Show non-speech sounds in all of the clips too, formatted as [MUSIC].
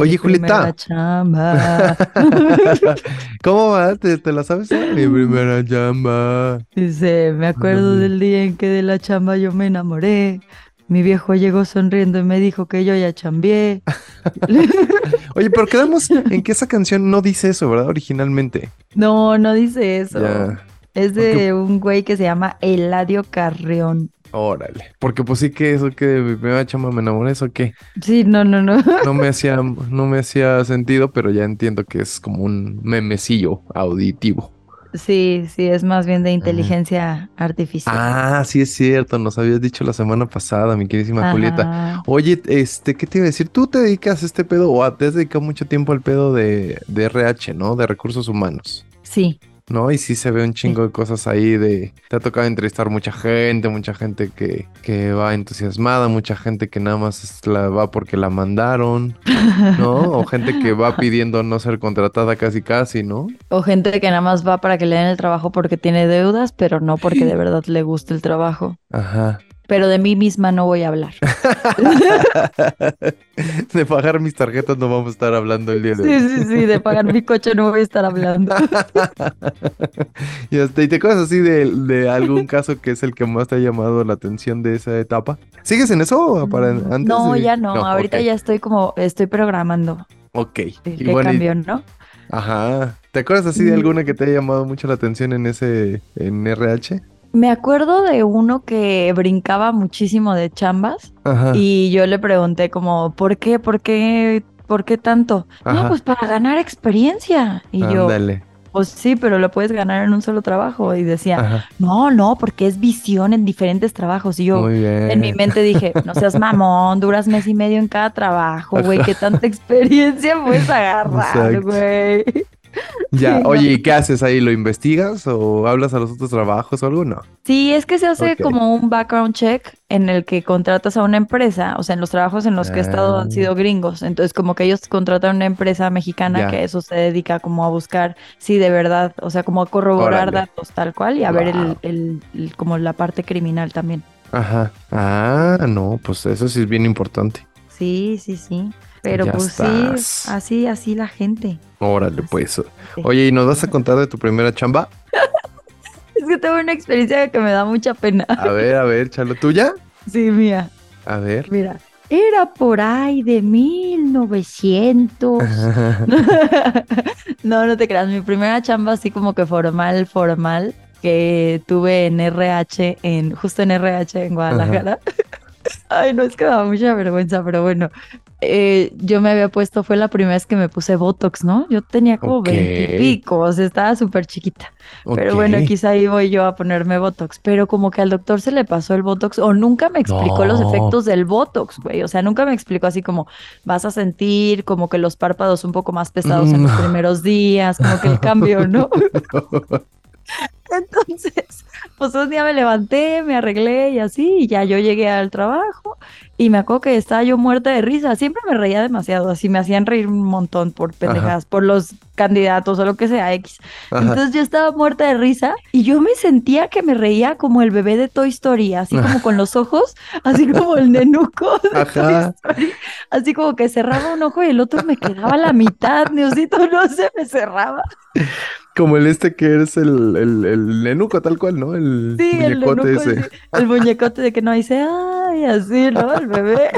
Oye, Julieta. chamba. [LAUGHS] ¿Cómo va? ¿Te, te la sabes? [LAUGHS] Mi primera chamba. Dice, me acuerdo del día en que de la chamba yo me enamoré. Mi viejo llegó sonriendo y me dijo que yo ya chambié. [LAUGHS] Oye, pero quedamos en que esa canción no dice eso, ¿verdad? Originalmente. No, no dice eso. Ya. Es de un güey que se llama Eladio Carrión. Órale. Porque pues sí que eso que mi primera chamba me enamoré, eso qué. Sí, no, no, no. [LAUGHS] No me hacía, no me hacía sentido, pero ya entiendo que es como un memecillo auditivo. Sí, sí, es más bien de inteligencia artificial. Ah, sí es cierto, nos habías dicho la semana pasada, mi queridísima Julieta. Oye, este, ¿qué te iba a decir? Tú te dedicas a este pedo o te has dedicado mucho tiempo al pedo de, de RH, ¿no? De recursos humanos, Sí, ¿no? Y sí se ve un chingo de cosas ahí de... Te ha tocado entrevistar mucha gente, mucha gente que, que va entusiasmada, mucha gente que nada más la va porque la mandaron, ¿no? O [LAUGHS] gente que va pidiendo no ser contratada casi casi, ¿no? o gente que nada más va para que le den el trabajo porque tiene deudas, pero no porque de verdad le gusta el trabajo. Ajá. Pero de mí misma no voy a hablar. [LAUGHS] De pagar mis tarjetas no vamos a estar hablando el día de Sí, hoy. sí, sí, de pagar mi coche no voy a estar hablando. [LAUGHS] Y, hasta- ¿y te acuerdas así de, de algún caso que es el que más te ha llamado la atención de esa etapa? ¿Sigues en eso o para antes? No, de- ya no. Ahorita ya estoy como, estoy programando. Ok. Sí, Y ¿Qué bueno, y- cambió, no? ajá. ¿Te acuerdas así de Mm. alguna que te haya llamado mucho la atención en ese, en RH? Me acuerdo de uno que brincaba muchísimo de chambas Ajá. y yo le pregunté como, ¿por qué? ¿Por qué? ¿Por qué tanto? Ajá. No, pues para ganar experiencia. Y yo, pues sí, pero lo puedes ganar en un solo trabajo. Y decía, Ajá. no, no, porque es visión en diferentes trabajos. Y yo, en mi mente dije, no seas mamón, duras mes y medio en cada trabajo, güey, qué tanta [LAUGHS] experiencia puedes agarrar, güey. [LAUGHS] Ya, oye, ¿y qué haces ahí? ¿Lo investigas o hablas a los otros trabajos o algo? No. Sí, es que se hace como un background check en el que contratas a una empresa, o sea, en los trabajos en los que he estado Ah. han sido gringos, entonces como que ellos contratan una empresa mexicana Ya. que a eso se dedica como a buscar si de verdad, o sea, como a corroborar Órale. datos tal cual y a ver el, el- el- como la parte criminal también. Ajá. Ah, no, pues eso sí es bien importante. Sí, sí, sí. Pero Ya pues estás. sí, así, así la gente. Órale, pues. Oye, ¿y nos vas a contar de tu primera chamba? [LAUGHS] Es que tengo una experiencia que me da mucha pena. A ver, a ver, chalo, ¿tuya? Sí, mía. A ver. Mira, era por ahí de 1900. [LAUGHS] No, no te creas. Mi primera chamba así como que formal, formal, que tuve en RH, en, justo en RH en Guadalajara. [LAUGHS] Ay, no, es que me da mucha vergüenza, pero bueno. eh, yo me había puesto, fue la primera vez que me puse Botox, ¿no? Yo tenía como veintipico, o sea, estaba súper chiquita. Pero bueno, quizá ahí voy yo a ponerme Botox. Pero como que al doctor se le pasó el Botox o nunca me explicó los efectos del Botox, güey. O sea, nunca me explicó así como vas a sentir como que los párpados un poco más pesados en los No. primeros días, como que el [LAUGHS] cambio, ¿no? [LAUGHS] [LAUGHS] Entonces, pues un día me levanté, me arreglé y así, y ya yo llegué al trabajo y me acuerdo que estaba yo muerta de risa. Siempre me reía demasiado, así me hacían reír un montón por pendejadas, por los candidatos o lo que sea, X. Ajá. Entonces yo estaba muerta de risa y yo me sentía que me reía como el bebé de Toy Story, así como con los ojos, así como el nenuco de Ajá. Toy Story, así como que cerraba un ojo y el otro me quedaba a la mitad, Diosito, no se me cerraba. Como el este que eres el, el, el nenuco tal cual, ¿no? El Sí, el nenuco, ese. el muñecote de que no dice, ay, así, ¿no? El bebé.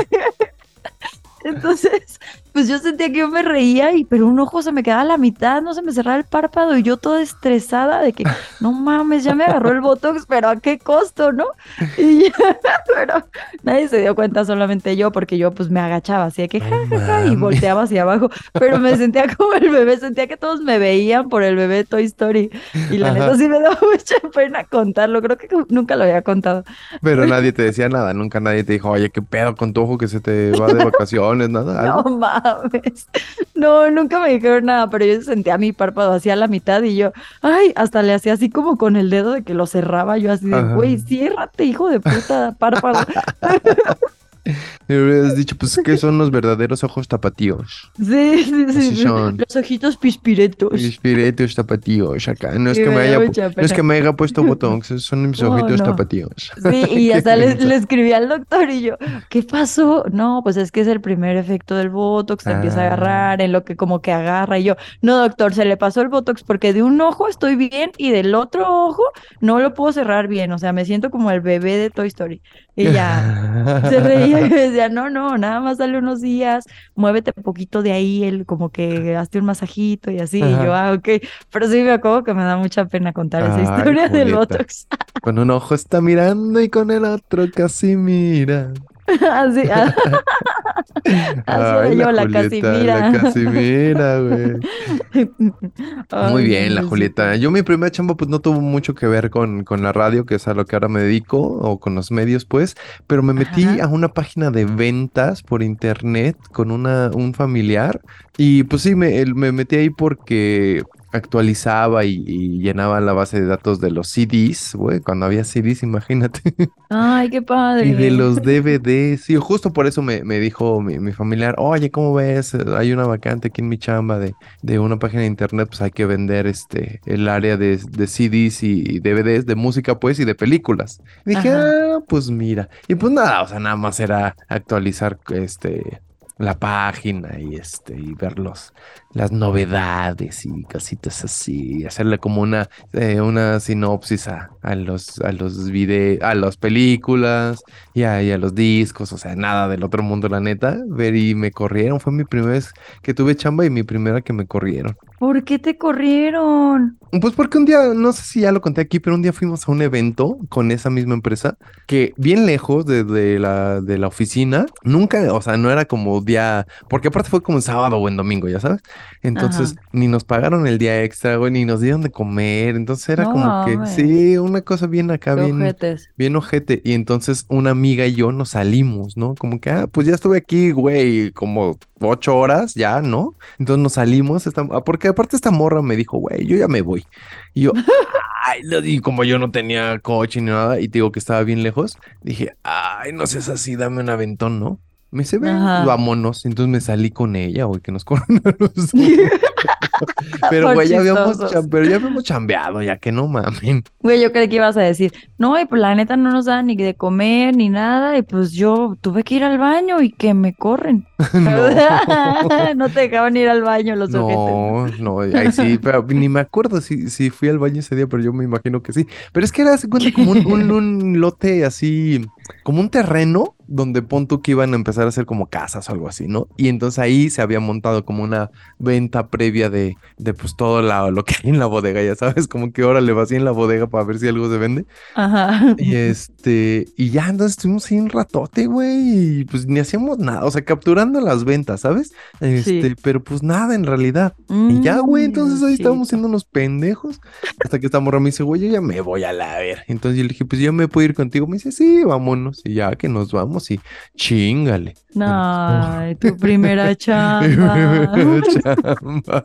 [LAUGHS] Entonces, pues yo sentía que yo me reía, y, pero un ojo se me quedaba a la mitad, no se me cerraba el párpado y yo toda estresada de que, no mames, ya me agarró el Botox, pero ¿a qué costo, no? Y ya, [LAUGHS] pero nadie se dio cuenta, solamente yo, porque yo pues me agachaba así de que, No ja, ja, ja, y volteaba hacia abajo, pero me sentía como el bebé, sentía que todos me veían por el bebé Toy Story. Y la Ajá. neta sí me da mucha pena contarlo, creo que nunca lo había contado. Pero nadie te decía nada, nunca nadie te dijo, oye, qué pedo con tu ojo que se te va de [LAUGHS] vacaciones, nada. No algo. Mames. No, nunca me dijeron nada, pero yo sentía mi párpado hacia la mitad y yo, ay, hasta le hacía así como con el dedo de que lo cerraba yo así de, güey, ciérrate, hijo de puta, párpado. [LAUGHS] [LAUGHS] Me hubieras dicho, pues, ¿qué son los verdaderos ojos tapatíos? Sí, sí, sí. Así son. Los ojitos pispiretos. Espíritus tapatíos acá. No es que me haya, no es que me haya puesto botox, son mis No, [LAUGHS] ojitos no. tapatíos. Sí, y [LAUGHS] hasta le, escribí al doctor y yo, ¿qué pasó? No, pues es que es el primer efecto del Botox, te empieza a Ah. agarrar, en lo que como que agarra. Y yo, no, doctor, se le pasó el Botox porque de un ojo estoy bien y del otro ojo no lo puedo cerrar bien. O sea, me siento como el bebé de Toy Story. Y ya, se reía y me decía, no, no, nada más dale unos días, muévete un poquito de ahí, él como que hazte un masajito y así. Y yo, ah, ok. Pero sí me acuerdo que me da mucha pena contar esa historia del. Botox. Con un ojo está mirando y con el otro casi mira. [LAUGHS] Así, ah. [LAUGHS] Así era Ay, yo, la Julieta, Casimira. La Casimira, güey. [LAUGHS] Muy bien, la. Julieta. Yo mi primera chamba pues no tuvo mucho que ver con, con la radio, que es a lo que ahora me dedico, o con los medios, pues, pero me metí Ajá. a una página de ventas por internet con una, un familiar y pues sí, me, me metí ahí porque actualizaba y, y llenaba la base de datos de los CDs, güey, cuando había CDs, imagínate. Ay, qué padre. [LAUGHS] Y de los DVDs, sí, justo por eso me, me dijo mi, mi familiar, oye, ¿cómo ves? Hay una vacante aquí en mi chamba de, de una página de internet, pues hay que vender este el área de, de CDs y DVDs de música, pues, y de películas. Y dije, Ajá. ah, pues mira. Y pues nada, o sea, nada más era actualizar este la página y este y ver los, las novedades y cositas así, hacerle como una eh, una sinopsis a, a los a los videos, a las películas y a, y a los discos, o sea, nada del otro mundo, la neta. Ver y me corrieron, fue mi primera vez que tuve chamba y mi primera que me corrieron. ¿Por qué te corrieron? Pues porque un día, no sé si ya lo conté aquí, pero un día fuimos a un evento con esa misma empresa que bien lejos de, de la, de la oficina, nunca, o sea, no era como día, porque aparte fue como en sábado o en domingo, ya sabes. Entonces, ni nos pagaron el día extra, güey, ni nos dieron de comer. Entonces era No como que, sí, una cosa bien acá, Qué bien, ojetes. bien ojete. Y entonces una amiga y yo nos salimos, ¿no? Como que, ah, pues ya estuve aquí, güey, como ocho horas, ya, ¿no? Entonces nos salimos, esta- ah, porque aparte esta morra me dijo, güey, yo ya me voy. Y yo, [LAUGHS] ay, y como yo no tenía coche ni nada, y te digo que estaba bien lejos, dije, ay, no seas así, dame un aventón, ¿no? Me dice, ven, Ajá. vámonos. Entonces me salí con ella, güey, que nos corran a los. Pero, güey, ya habíamos, pero ya habíamos chambeado, ya que no mamen. Güey, yo creí que ibas a decir, no, y pues la neta no nos da ni de comer ni nada, y pues yo tuve que ir al baño y que me corren. [LAUGHS] [LAUGHS] No. No te dejaban ir al baño los ojetes. No, no, ahí sí, [LAUGHS] pero ni me acuerdo si, si fui al baño ese día, pero yo me imagino que sí. Pero es que era, se cuenta, como un, un- un lote así, como un terreno donde pon tú que iban a empezar a hacer como casas o algo así, ¿no? Y entonces ahí se había montado como una venta previa de, de pues todo la- lo que hay en la bodega, ya sabes, como que ahora le vacían en la bodega para ver si algo se vende. Ajá. Y este, y ya entonces estuvimos ahí un ratote, güey, y pues ni hacíamos nada, o sea, capturando las ventas, ¿sabes? Este, pero pues nada en realidad. Y ya, güey, entonces ahí estábamos Mm, siendo unos pendejos. Hasta que esta morra me dice, güey, yo ya me voy a la ver. Entonces yo le dije, pues yo me puedo ir contigo. Me dice, sí, vámonos. Y ya que nos vamos y chingale. Ay, tu primera [LAUGHS] Mi chamba. primera chamba.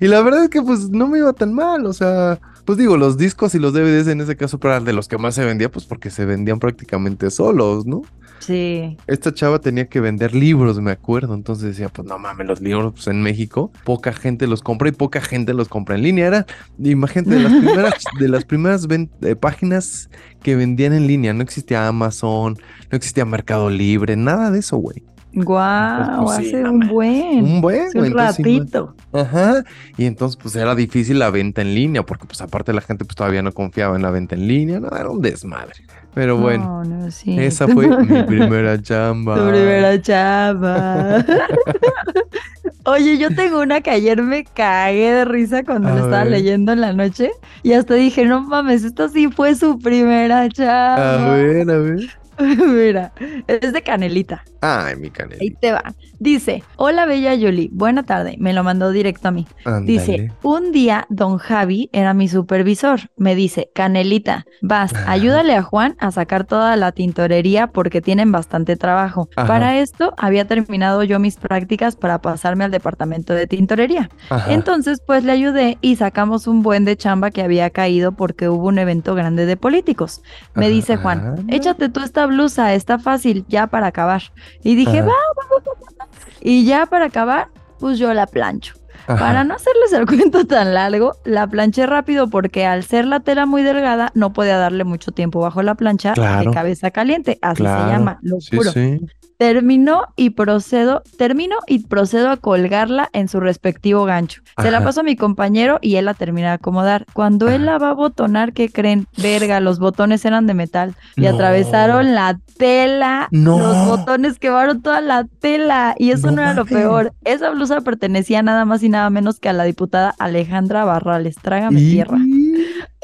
Y la verdad es que pues no me iba tan mal, o sea, pues digo, los discos y los DVDs en ese caso eran de los que más se vendía, pues porque se vendían prácticamente solos, ¿no? Sí. Esta chava tenía que vender libros, me acuerdo. Entonces decía, pues no mames, los libros, pues en México, poca gente los compra y poca gente los compra en línea. Era, imagínate, de las [LAUGHS] primeras, de las primeras ven- eh, páginas que vendían en línea. No existía Amazon, no existía Mercado Libre, nada de eso, güey. Guau, pues, sí, hace no un me- buen. Un buen, un entonces, ratito. Ajá. Y entonces, pues era difícil la venta en línea, porque pues aparte la gente pues todavía no confiaba en la venta en línea. No, era un desmadre. Pero bueno, No, no, sí. esa fue [LAUGHS] mi primera chamba. Tu primera chamba. [LAUGHS] Oye, yo tengo una que ayer me cagué de risa cuando A la estaba ver. leyendo en la noche y hasta dije, no mames, esta sí fue su primera A chamba. ver, a ver. [LAUGHS] Mira, es de Canelita. Ay, mi Ahí canelita. te va. Dice, hola bella Yoli, buena tarde. Me lo mandó directo a mí. Dice, un día don Javi era mi supervisor. Me dice, Canelita, vas, Ajá. ayúdale a Juan a sacar toda la tintorería porque tienen bastante trabajo. Ajá. Para esto había terminado yo mis prácticas para pasarme al departamento de tintorería. Ajá. Entonces, pues le ayudé y sacamos un buen de chamba que había caído porque hubo un evento grande de políticos. Me dice Juan, Anda. échate tú esta blusa, está fácil, ya para acabar. Y dije, va, va, va, va, va". Y ya para acabar, pues yo la plancho. Ajá. Para no hacerles el [LAUGHS] cuento tan largo, la planché rápido porque al ser la tela muy delgada, no podía darle mucho tiempo bajo la plancha Claro. de cabeza caliente. Así Claro. se llama, lo Sí, juro. sí. Terminó y procedo, termino y procedo a colgarla en su respectivo gancho. Se la paso a mi compañero y él la termina de acomodar. Cuando él la va a botonar, ¿qué creen? Verga, los botones eran de metal y No. atravesaron la tela. No. Los botones quemaron toda la tela y eso No no, era lo peor. Esa blusa pertenecía nada más y nada menos que a la diputada Alejandra Barrales. Trágame Y tierra.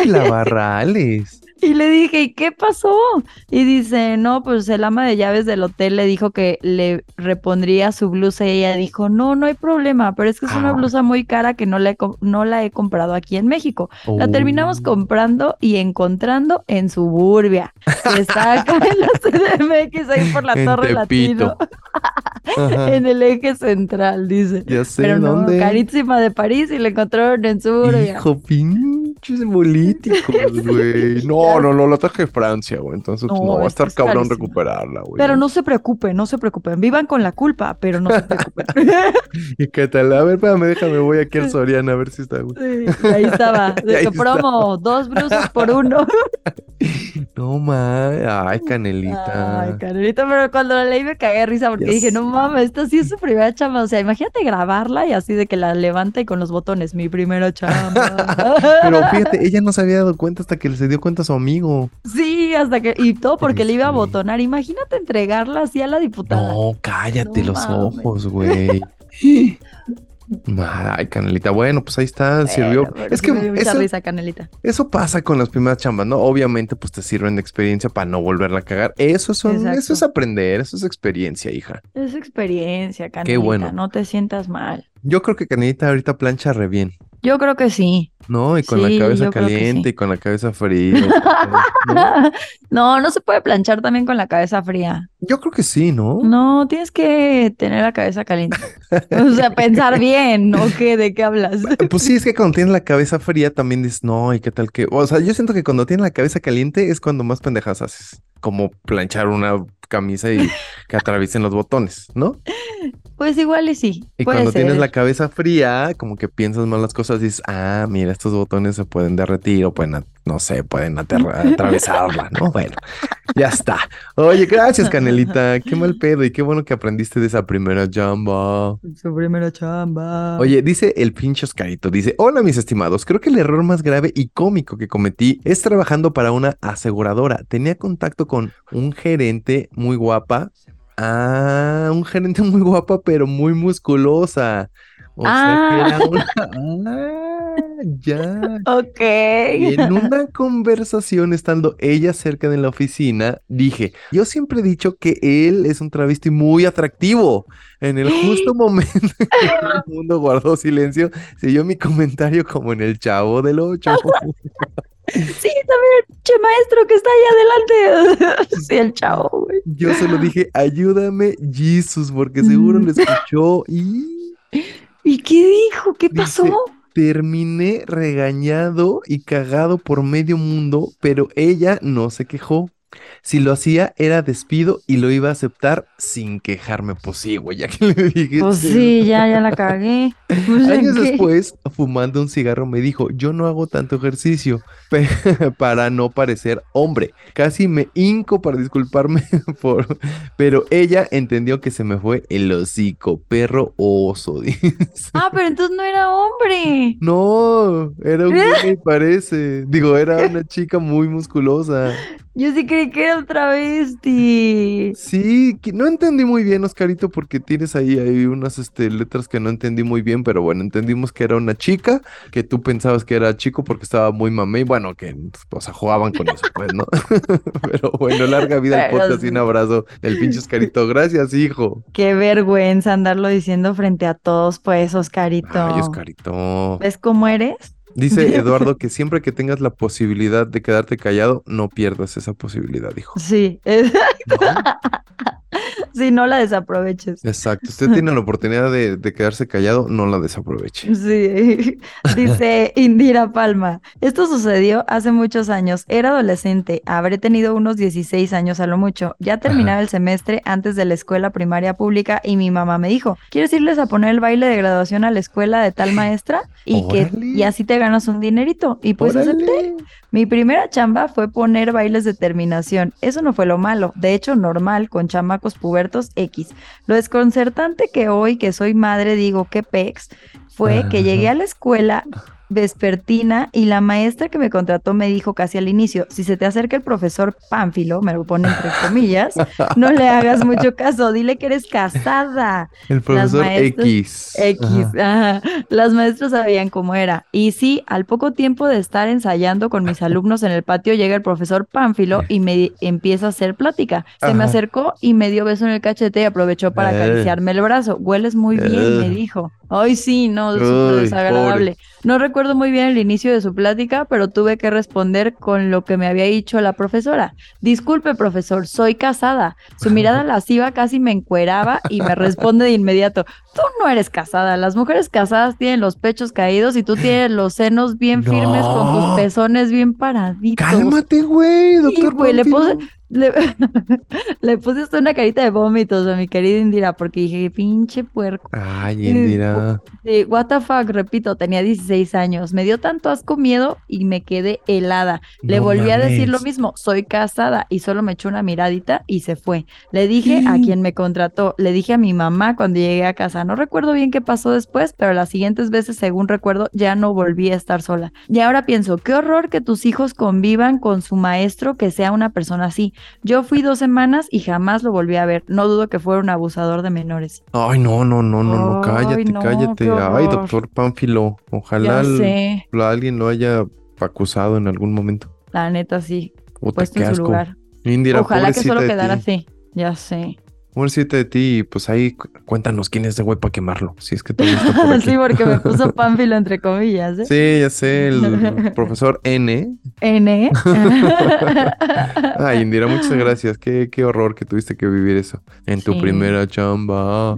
la [LAUGHS] Barrales. Y le dije, ¿y qué pasó? Y dice, no, pues el ama de llaves del hotel le dijo que le repondría su blusa y ella dijo, no, no hay problema, pero es que es una Ah. blusa muy cara que no la he, no la he comprado aquí en México. La terminamos Oh. comprando y encontrando en Suburbia, que está acá en la [LAUGHS] CDMX, ahí por la En Torre. Latino, [LAUGHS] en el eje central, dice. Ya sé Pero no, dónde. carísima de París y la encontraron en Suburbia. Hijo, pinches políticos, [LAUGHS] güey. No, no, no, la traje de Francia, güey. Entonces, pues, No, no, va a estar es cabrón recuperarla, güey. Pero no se preocupen, no se preocupen, vivan con la culpa, pero no se [LAUGHS] preocupen. ¿Y qué tal? A ver, espérame, déjame, voy aquí al Soriana a ver si está, güey. Sí, ahí estaba, [LAUGHS] de ahí promo, dos blusas por uno. No, ma. Ay, canelita. Ay, Canelita, pero cuando la leí me cagué de risa porque dije, no mames, esta sí es su primera chamba. O sea, imagínate grabarla y así de que la levanta y con los botones, mi primera chamba. Pero fíjate, ella no se había dado cuenta hasta que se dio cuenta a su amigo. Sí, hasta que, y todo porque le iba a botonar. Imagínate entregarla así a la diputada. No, cállate No los mames. ojos, güey. Ay, Canelita, bueno, pues ahí está, sirvió. Pero Es que me dio mucha eso, risa, Canelita. eso pasa con las primeras chambas, ¿no? Obviamente, pues te sirven de experiencia para no volverla a cagar. Eso, son, eso es aprender, eso es experiencia, hija. Es experiencia, Canelita. bueno. No te sientas mal. Yo creo que Canelita ahorita plancha re bien, Yo creo que sí. ¿no? Y con Sí, la cabeza caliente sí. y con la cabeza fría. [LAUGHS] ¿no? No, no se puede planchar también con la cabeza fría. Yo creo que sí, ¿no? No, tienes que tener la cabeza caliente. O sea, pensar [LAUGHS] bien, ¿no? ¿Qué? ¿De qué hablas? Pues sí, es que cuando tienes la cabeza fría también dices, no, ¿y qué tal que? O sea, yo siento que cuando tienes la cabeza caliente es cuando más pendejas haces. Como planchar una camisa y que atraviesen los botones, ¿no? [LAUGHS] Pues igual y sí. Y puede cuando tienes la cabeza fría, como que piensas más las cosas y dices, ah, mira, estos botones se pueden derretir o pueden, no sé, pueden [LAUGHS] atravesarla, ¿no? Bueno, ya está. Oye, gracias, Canelita. Qué mal [LAUGHS] pedo y qué bueno que aprendiste de esa primera jamba. Su primera chamba. Oye, dice el pinche Oscarito, dice, hola mis estimados, creo que el error más grave y cómico que cometí es trabajando para una aseguradora. Tenía contacto con un gerente muy guapa. Ah, un gerente muy guapa, pero muy musculosa. O sea que era una... [LAUGHS] Ah, ya. Ok. Y en una conversación, estando ella cerca de la oficina, dije, yo siempre he dicho que él es un travesti muy atractivo. En el justo [GASPS] momento en que todo el mundo guardó silencio, siguió mi comentario como en el Chavo del Ocho. [LAUGHS] [LAUGHS] Sí, también, che maestro que está ahí adelante. [LAUGHS] Sí, el chavo, güey. Yo solo dije, ayúdame, Jesus, porque seguro lo escuchó y ¿Y qué dijo? ¿Qué Dice, pasó? terminé regañado y cagado por medio mundo, pero ella no se quejó. Si lo hacía era despido y lo iba a aceptar sin quejarme. Pues sí, güey, ya que le dije. Pues sí, ya, ya la cagué. Pues, ¿en Años después, fumando un cigarro, me dijo, yo no hago tanto ejercicio [LAUGHS] para no parecer hombre. Casi me hinco para disculparme [LAUGHS] por... [LAUGHS] Pero ella entendió que se me fue el hocico, perro oso. dice. Ah, pero entonces no era hombre. No, era un güey, parece. Digo, era una chica muy musculosa. Yo sí creí que era un travesti. Sí, que no entendí muy bien, Oscarito, porque tienes ahí, ahí unas este, letras que no entendí muy bien, pero bueno, entendimos que era una chica, que tú pensabas que era chico porque estaba muy mamey, bueno, que, o sea, jugaban con eso, pues, ¿no? [LAUGHS] Pero bueno, larga vida al podcast y un sí. abrazo del pinche Oscarito. Gracias, hijo. Qué vergüenza andarlo diciendo frente a todos, pues, Oscarito. Ay, Oscarito. ¿Ves cómo eres? Dice [LAUGHS] Eduardo que siempre que tengas la posibilidad de quedarte callado, no pierdas esa posibilidad, hijo. Sí. [LAUGHS] ¿No? [LAUGHS] Sí, no la desaproveches. Exacto. Usted tiene la oportunidad de, de quedarse callado, no la desaproveche. Sí, [LAUGHS] dice Indira Palma. Esto sucedió hace muchos años. Era adolescente, habré tenido unos 16 años a lo mucho. Ya terminaba el semestre antes de la escuela primaria pública y mi mamá me dijo, ¿quieres irles a poner el baile de graduación a la escuela de tal maestra? Y, que, y así te ganas un dinerito. Y pues Órale. acepté. Mi primera chamba fue poner bailes de terminación. Eso no fue lo malo, de hecho normal con chamacos pubertos X. Lo desconcertante que hoy que soy madre digo que pex fue que llegué a la escuela vespertina y la maestra que me contrató me dijo casi al inicio, si se te acerca el profesor Pánfilo, me lo pone entre comillas, no le hagas mucho caso, dile que eres casada. El profesor maestras- X. X, Ajá. ajá. Las maestras sabían cómo era. Y sí, al poco tiempo de estar ensayando con mis alumnos en el patio, llega el profesor Pánfilo y me empieza a hacer plática. Se me acercó y me dio beso en el cachete y aprovechó para Eh. acariciarme el brazo. Hueles muy bien, me Eh. dijo. Ay, sí, no, súper desagradable. No recuerdo muy bien el inicio de su plática, pero tuve que responder con lo que me había dicho la profesora. Disculpe, profesor, soy casada. Su mirada [LAUGHS] lasciva casi me encueraba y me responde de inmediato, tú no eres casada. Las mujeres casadas tienen los pechos caídos y tú tienes los senos bien firmes con tus pezones bien paraditos. Cálmate, güey, Sí, doctor. güey, le puse, le, [LAUGHS] le puse hasta una carita de vómitos a mi querida Indira porque dije, pinche puerco. Ay, Indira. Sí, what the fuck, repito, tenía 16 años. Me dio tanto asco miedo y me quedé helada. Le volví a decir lo mismo, soy casada y solo me echó una miradita y se fue. Le dije a quien me contrató, le dije a mi mamá cuando llegué a casa. No recuerdo bien qué pasó después, pero las siguientes veces, según recuerdo, ya no volví a estar sola. Y ahora pienso, qué horror que tus hijos convivan con su maestro que sea una persona así. Yo fui dos semanas y jamás lo volví a ver. No dudo que fuera un abusador de menores. Ay, no, no, no, no, no, cállate, no, cállate. Ay, doctor Pánfilo, ojalá alguien lo haya acusado en algún momento. la neta sí. Puta, puesto en su lugar. Indira, Ojalá que solo quedara así. Ya sé. Pobrecita de ti, pues ahí cu- cuéntanos quién es ese güey para quemarlo, si es que por [LAUGHS] aquí. sí, porque me puso [LAUGHS] pánfilo entre comillas. ¿eh? Sí, ya sé, el [LAUGHS] profesor N. N. Ay, Indira, muchas gracias. Qué, qué horror que tuviste que vivir eso en tu Sí. primera chamba.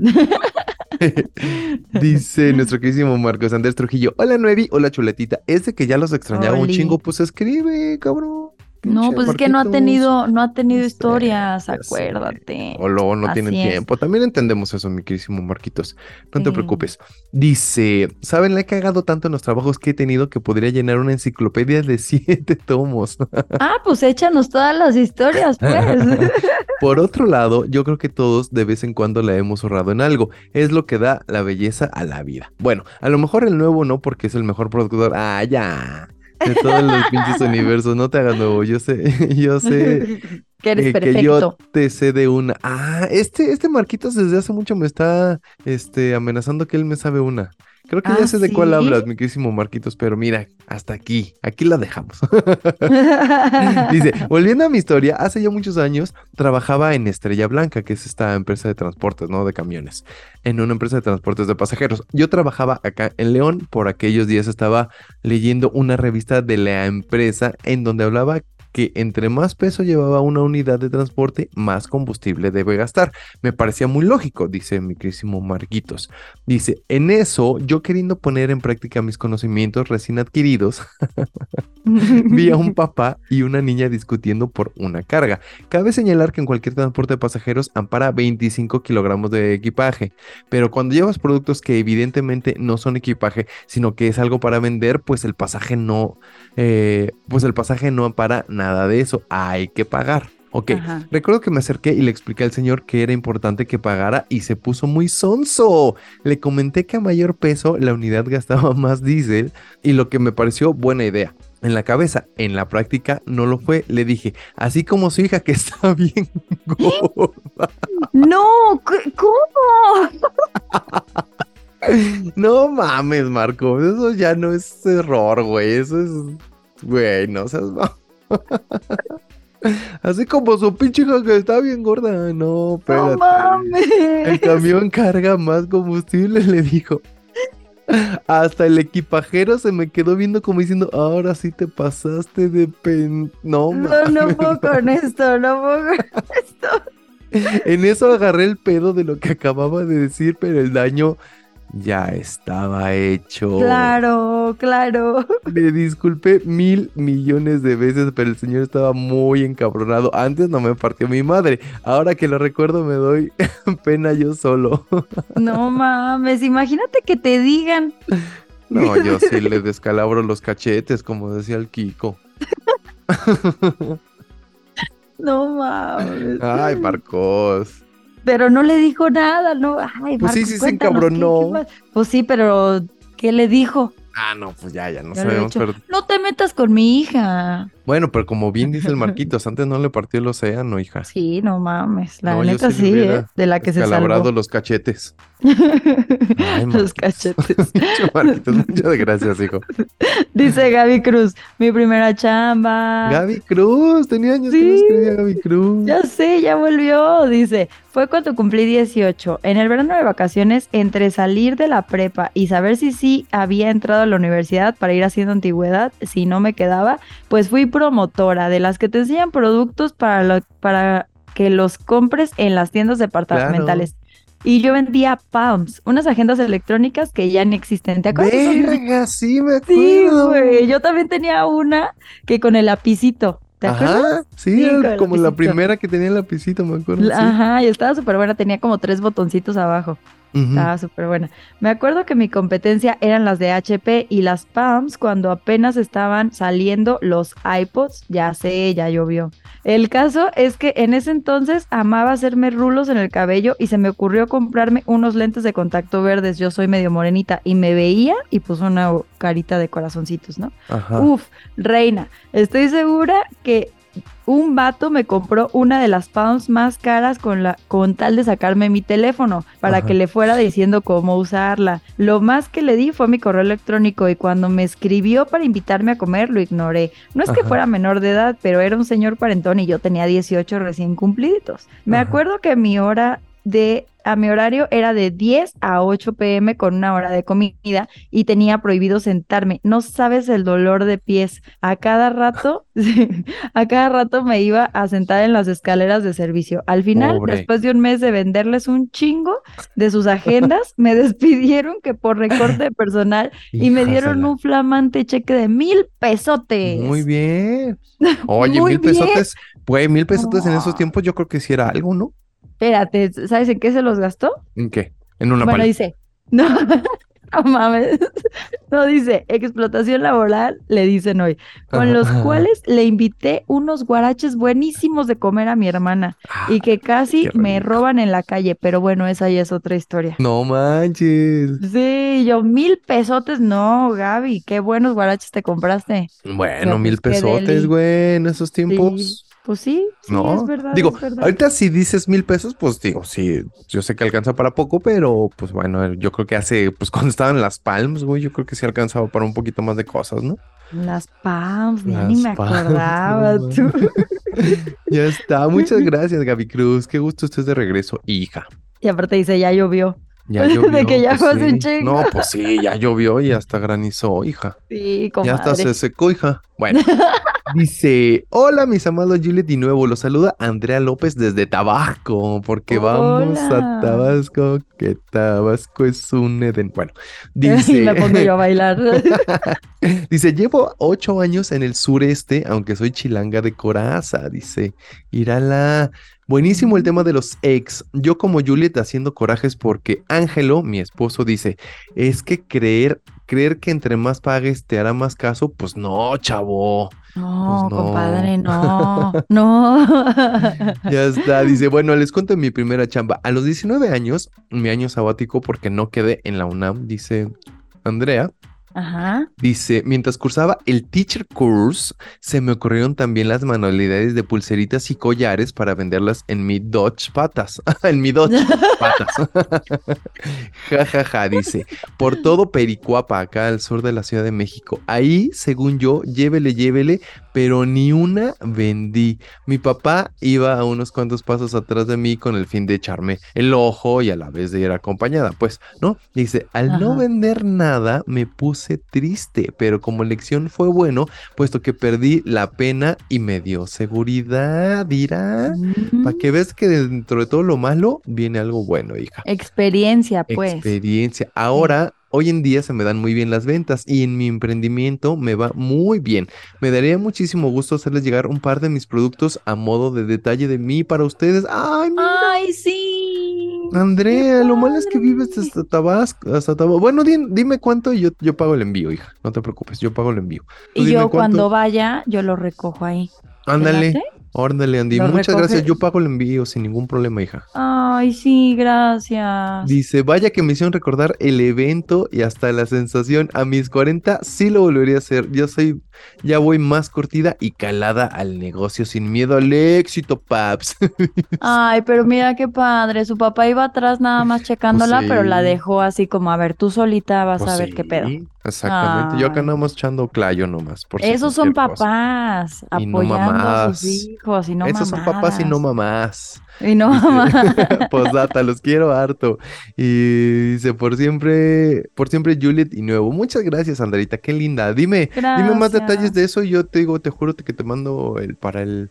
Dice nuestro queridísimo Marcos Andrés Trujillo. Hola, Nuevi. Hola, chuletita. Ese que ya los extrañaba un chingo, pues escribe, cabrón. No, pues es que no ha tenido, no ha tenido historias, acuérdate. O luego no tienen es. tiempo. También entendemos eso, mi queridísimo Marquitos. No te preocupes. Dice, ¿saben? Le he cagado tanto en los trabajos que he tenido que podría llenar una enciclopedia de [LAUGHS] siete tomos. [LAUGHS] Ah, pues échanos todas las historias, pues. [LAUGHS] Por otro lado, yo creo que todos de vez en cuando la hemos ahorrado en algo. Es lo que da la belleza a la vida. Bueno, a lo mejor el nuevo no porque es el mejor productor. Ah, ya. De todos los pinches universos. No te hagas nuevo. Yo sé, [LAUGHS] yo sé [LAUGHS] que eres eh, que perfecto. yo te sé de una. Ah, este, este Marquitos desde hace mucho me está este, amenazando que él me sabe una. Creo que ya Ah, sé de cuál hablas, mi queridísimo Marquitos, pero mira, hasta aquí, aquí la dejamos. [LAUGHS] Dice, volviendo a mi historia, hace ya muchos años trabajaba en Estrella Blanca, que es esta empresa de transportes, ¿no? De camiones, en una empresa de transportes de pasajeros. Yo trabajaba acá en León, por aquellos días estaba leyendo una revista de la empresa en donde hablaba que entre más peso llevaba una unidad de transporte, más combustible debe gastar. Me parecía muy lógico, dice mi querísimo Marquitos. Dice, en eso, yo queriendo poner en práctica mis conocimientos recién adquiridos, [LAUGHS] vi a un [LAUGHS] papá y una niña discutiendo por una carga. Cabe señalar que en cualquier transporte de pasajeros ampara 25 kilogramos de equipaje, pero cuando llevas productos que evidentemente no son equipaje, sino que es algo para vender, pues el pasaje no, eh, pues el pasaje no ampara nada de eso. Hay que pagar. Ok, Ajá. recuerdo que me acerqué y le expliqué al señor que era importante que pagara y se puso muy sonso. Le comenté que a mayor peso la unidad [LAUGHS] gastaba más diésel y lo que me pareció buena idea. En la cabeza, en la práctica no lo fue. Le dije, así como su hija que [LAUGHS] está bien gorda. No, ¿qué- ¿cómo? [LAUGHS] No mames, Marco, eso ya no es error, güey. Eso es, güey, no seas [LAUGHS] Así como su pinche hija que está bien gorda. No, No mames. El camión carga más combustible, le dijo. Hasta el equipajero se me quedó viendo como diciendo, ahora sí te pasaste de pen... No, No, no puedo con esto, no puedo con esto. En eso agarré el pedo de lo que acababa de decir, pero el daño ya estaba hecho. Claro, claro. Me disculpé mil millones de veces, pero el señor estaba muy encabronado. Antes no me partió mi madre. Ahora que lo recuerdo me doy [LAUGHS] pena yo solo. No mames, imagínate que te digan. No, yo sí le descalabro los cachetes, como decía el Kiko. [LAUGHS] No mames. Ay, Marcos. Pero no le dijo nada, ¿no? Ay, Pues sí, Marcos, sí se cuéntanos, ¿qué- encabronó. qué? Pues sí, pero ¿qué le dijo? Ah, no, pues ya, ya no he sabemos. Pero... No te metas con mi hija. Bueno, pero como bien dice el [LAUGHS] Marquitos, antes no le partió el océano, hija. Sí, no mames. La No, neta sí ¿eh? De la que se salvó. los cachetes. [LAUGHS] Ay, Los cachetes. [LAUGHS] Marquitos, muchas gracias, hijo. Dice Gaby Cruz, mi primera chamba. Gaby Cruz, tenía años que no escribía Gaby Cruz. Ya sé, ya volvió. Dice, fue cuando cumplí 18. En el verano de vacaciones, entre salir de la prepa y saber si sí había entrado a la universidad para ir haciendo antigüedad, si no me quedaba, pues fui promotora de las que te enseñan productos para, lo- para que los compres en las tiendas departamentales. Y yo vendía Palms, unas agendas electrónicas que ya no existen. ¿Te acuerdas? Verga, sí me acuerdo. Sí, güey. Yo también tenía una que con el lapicito. ¿Te acuerdas? Ajá, sí, Sí, era como la primera que tenía el lapicito, me acuerdo. sí. Ajá, y estaba súper buena, tenía como tres botoncitos abajo. Estaba súper buena. Me acuerdo que mi competencia eran las de HP y las Palms cuando apenas estaban saliendo los iPods. Ya sé, ya llovió. El caso es que en ese entonces amaba hacerme rulos en el cabello y se me ocurrió comprarme unos lentes de contacto verdes. Yo soy medio morenita y me veía y puso una carita de corazoncitos, ¿no? Ajá. Uf, reina, estoy segura que un vato me compró una de las pounds más caras con, la, con tal de sacarme mi teléfono para Ajá. que le fuera diciendo cómo usarla. Lo más que le di fue mi correo electrónico y cuando me escribió para invitarme a comer lo ignoré. No es que fuera menor de edad, pero era un señor cuarentón y yo tenía 18 recién cumpliditos. Me Ajá. acuerdo que mi hora de a mi horario era de 10 a 8 pm con una hora de comida y tenía prohibido sentarme. No sabes el dolor de pies. A cada rato, [LAUGHS] a cada rato me iba a sentar en las escaleras de servicio. Al final, Pobre. después de un mes de venderles un chingo de sus agendas, me [LAUGHS] despidieron que por recorte de [LAUGHS] personal y me dieron un flamante cheque de mil pesotes. Muy bien. Oye, Muy mil bien. pesotes. Güey, mil pesotes en esos tiempos yo creo que sí era algo, ¿no? Espérate, ¿sabes en qué se los gastó? ¿En qué? En una bueno, dice, [LAUGHS] no, no mames, no dice, explotación laboral, le dicen hoy, con los cuales le invité unos guaraches buenísimos de comer a mi hermana y que casi me roban en la calle, pero bueno, esa ya es otra historia. No manches. Sí, yo mil pesotes, no, Gaby, qué buenos guaraches te compraste. Bueno, mil pesotes, güey, en esos tiempos. Pues sí, sí, No, es verdad, digo, es verdad. ahorita si dices mil pesos, pues digo, sí, yo sé que alcanza para poco, pero pues bueno, yo creo que hace, pues [LAUGHS] cuando estaban las Palms, güey, yo creo que sí alcanzaba para un poquito más de cosas, ¿no? Las Palms, ya ni me Palms, acordaba no tú. [LAUGHS] Ya está, muchas gracias, Gaby Cruz, qué gusto estés de regreso, hija. Y aparte dice, ya llovió. Ya [LAUGHS] De llovió. que ya pues fue hace un sí. chingo. No, pues sí, ya llovió y hasta granizó, hija. Sí, Ya hasta se secó, hija. Bueno, dice: Hola, mis amados Juliet y nuevo. Los saluda Andrea López desde Tabasco, porque vamos a. Tabasco, que Tabasco es un Edén. Bueno, [LAUGHS] Y dice: me pongo yo a bailar. [LAUGHS] Dice, llevo ocho años en el sureste, aunque soy chilanga de coraza. Dice, Irala. Buenísimo el tema de los ex. Yo como Juliet haciendo corajes porque Ángelo, mi esposo, dice, es que creer, creer que entre más pagues te hará más caso, pues no, chavo. No, Pues no. compadre, no, [LAUGHS] no. Ya está, dice, bueno, les cuento mi primera chamba. A los 19 años, mi año sabático porque no quedé en la UNAM, dice Andrea. Ajá. Dice, mientras cursaba el Teacher Course, se me ocurrieron también las manualidades de pulseritas y collares para venderlas en mi Dodge Patas. [LAUGHS] en mi Dodge Patas. [LAUGHS] ja, ja, ja, dice, por todo Pericuapa, acá al sur de la Ciudad de México. Ahí, según yo, llévele, llévele, pero ni una vendí. Mi papá iba a unos cuantos pasos atrás de mí con el fin de echarme el ojo y a la vez de ir acompañada. Pues, ¿no? Dice, al no vender nada, me puse puse triste, pero como lección fue bueno, puesto que perdí la pena y me dio seguridad, dirá. Para que ves que dentro de todo lo malo viene algo bueno, hija. Experiencia, pues. Experiencia. Ahora Hoy en día se me dan muy bien las ventas y en mi emprendimiento me va muy bien. Me daría muchísimo gusto hacerles llegar un par de mis productos a modo de detalle de mí para ustedes. ¡Ay, ¡Ay, sí! Andrea, lo malo es que vives hasta Tabasco, hasta Tabasco. Bueno, dime cuánto y yo, yo pago el envío, hija. No te preocupes, yo pago el envío. Y yo cuando vaya, yo lo recojo ahí. Ándale. Órdale, Andy. Muchas gracias. Yo pago el envío sin ningún problema, hija. Ay, sí, gracias. Dice, vaya que me hicieron recordar el evento y hasta la sensación. A mis 40 sí lo volvería a hacer. Yo soy, ya voy más cortida y calada al negocio sin miedo al éxito, paps. [LAUGHS] Ay, pero mira qué padre. Su papá iba atrás nada más checándola, pero la dejó así como, a ver, tú solita vas pues a ver qué pedo. Exactamente. Yo acá nada más echando clayo nomás. Por Esos son papás apoyando a sus hijos y no Esos son papás y no mamás. Y no [LAUGHS] mamás. [LAUGHS] Posdata, los quiero harto. Y dice, por siempre, por siempre Juliet y nuevo. Muchas gracias, Andrita, qué linda. Dime, dime más detalles de eso y yo te digo, te juro que te mando el para el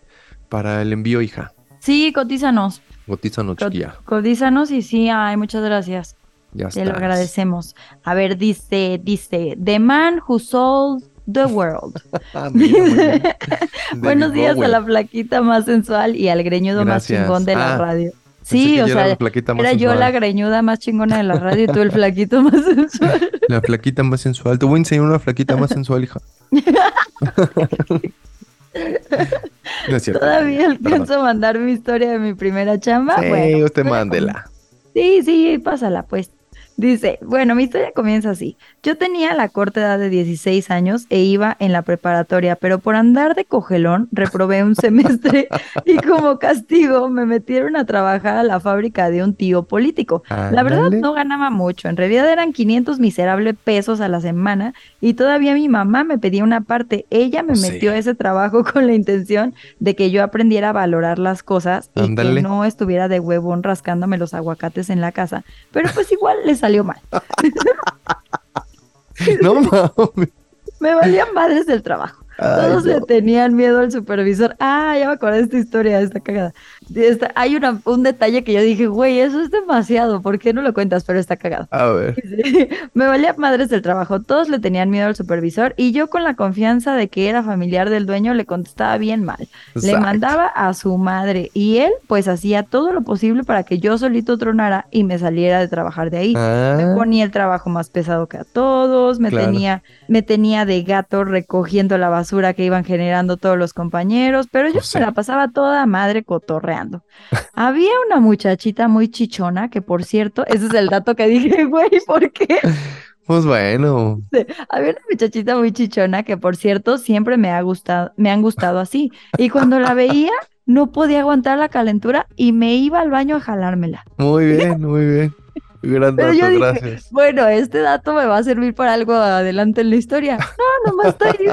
para el envío, hija. Sí, cotízanos. Cotízanos, chiquilla. Cotízanos y sí, ay, muchas gracias. Ya Te lo agradecemos. A ver, dice, dice, The Man Who Sold the World. [LAUGHS] Ah, [LAUGHS] Buenos días a la flaquita más sensual y al greñudo más chingón de la ah, radio. Sí, o sea, era, yo la greñuda más chingona de la radio y tú el flaquito [LAUGHS] más sensual. La flaquita más sensual. Te voy a enseñar una flaquita más sensual, hija. no es cierto. Todavía alcanzo a mandar mi historia de mi primera chamba. Sí, usted mándela. Sí, sí, pásala, pues. Dice, bueno, mi historia comienza así. Yo tenía la corta edad de 16 años e iba en la preparatoria, pero por andar de cogelón reprobé un semestre y como castigo me metieron a trabajar a la fábrica de un tío político. La verdad no ganaba mucho, en realidad eran 500 miserables pesos a la semana y todavía mi mamá me pedía una parte. Ella me metió a ese trabajo con la intención de que yo aprendiera a valorar las cosas y que no estuviera de huevón rascándome los aguacates en la casa. Pero pues igual les salió mal. [LAUGHS] no mames. Me valían madres del trabajo. Todos le tenían miedo al supervisor. Ah, ya me acordé de esta historia, esta cagada. Hay una, un detalle que yo dije, güey, eso es demasiado, ¿por qué no lo cuentas? Pero está cagado. A ver. [LAUGHS] me valía madres del trabajo, todos le tenían miedo al supervisor y yo con la confianza de que era familiar del dueño le contestaba bien mal. Le mandaba a su madre y él pues hacía todo lo posible para que yo solito tronara y me saliera de trabajar de ahí. Me ah. ponía el trabajo más pesado que a todos, me tenía me tenía de gato recogiendo la basura que iban generando todos los compañeros, pero yo se la pasaba toda madre Había una muchachita muy chichona, que por cierto, ese es el dato que dije, [LAUGHS] güey, ¿por qué? Pues bueno. Había una muchachita muy chichona que por cierto siempre me ha gustado, me han gustado así. Y cuando la veía, no podía aguantar la calentura y me iba al baño a jalármela. Muy bien, muy bien. Gran dato, gracias. Bueno, este dato me va a servir para algo adelante en la historia. No, nomás está [LAUGHS] ahí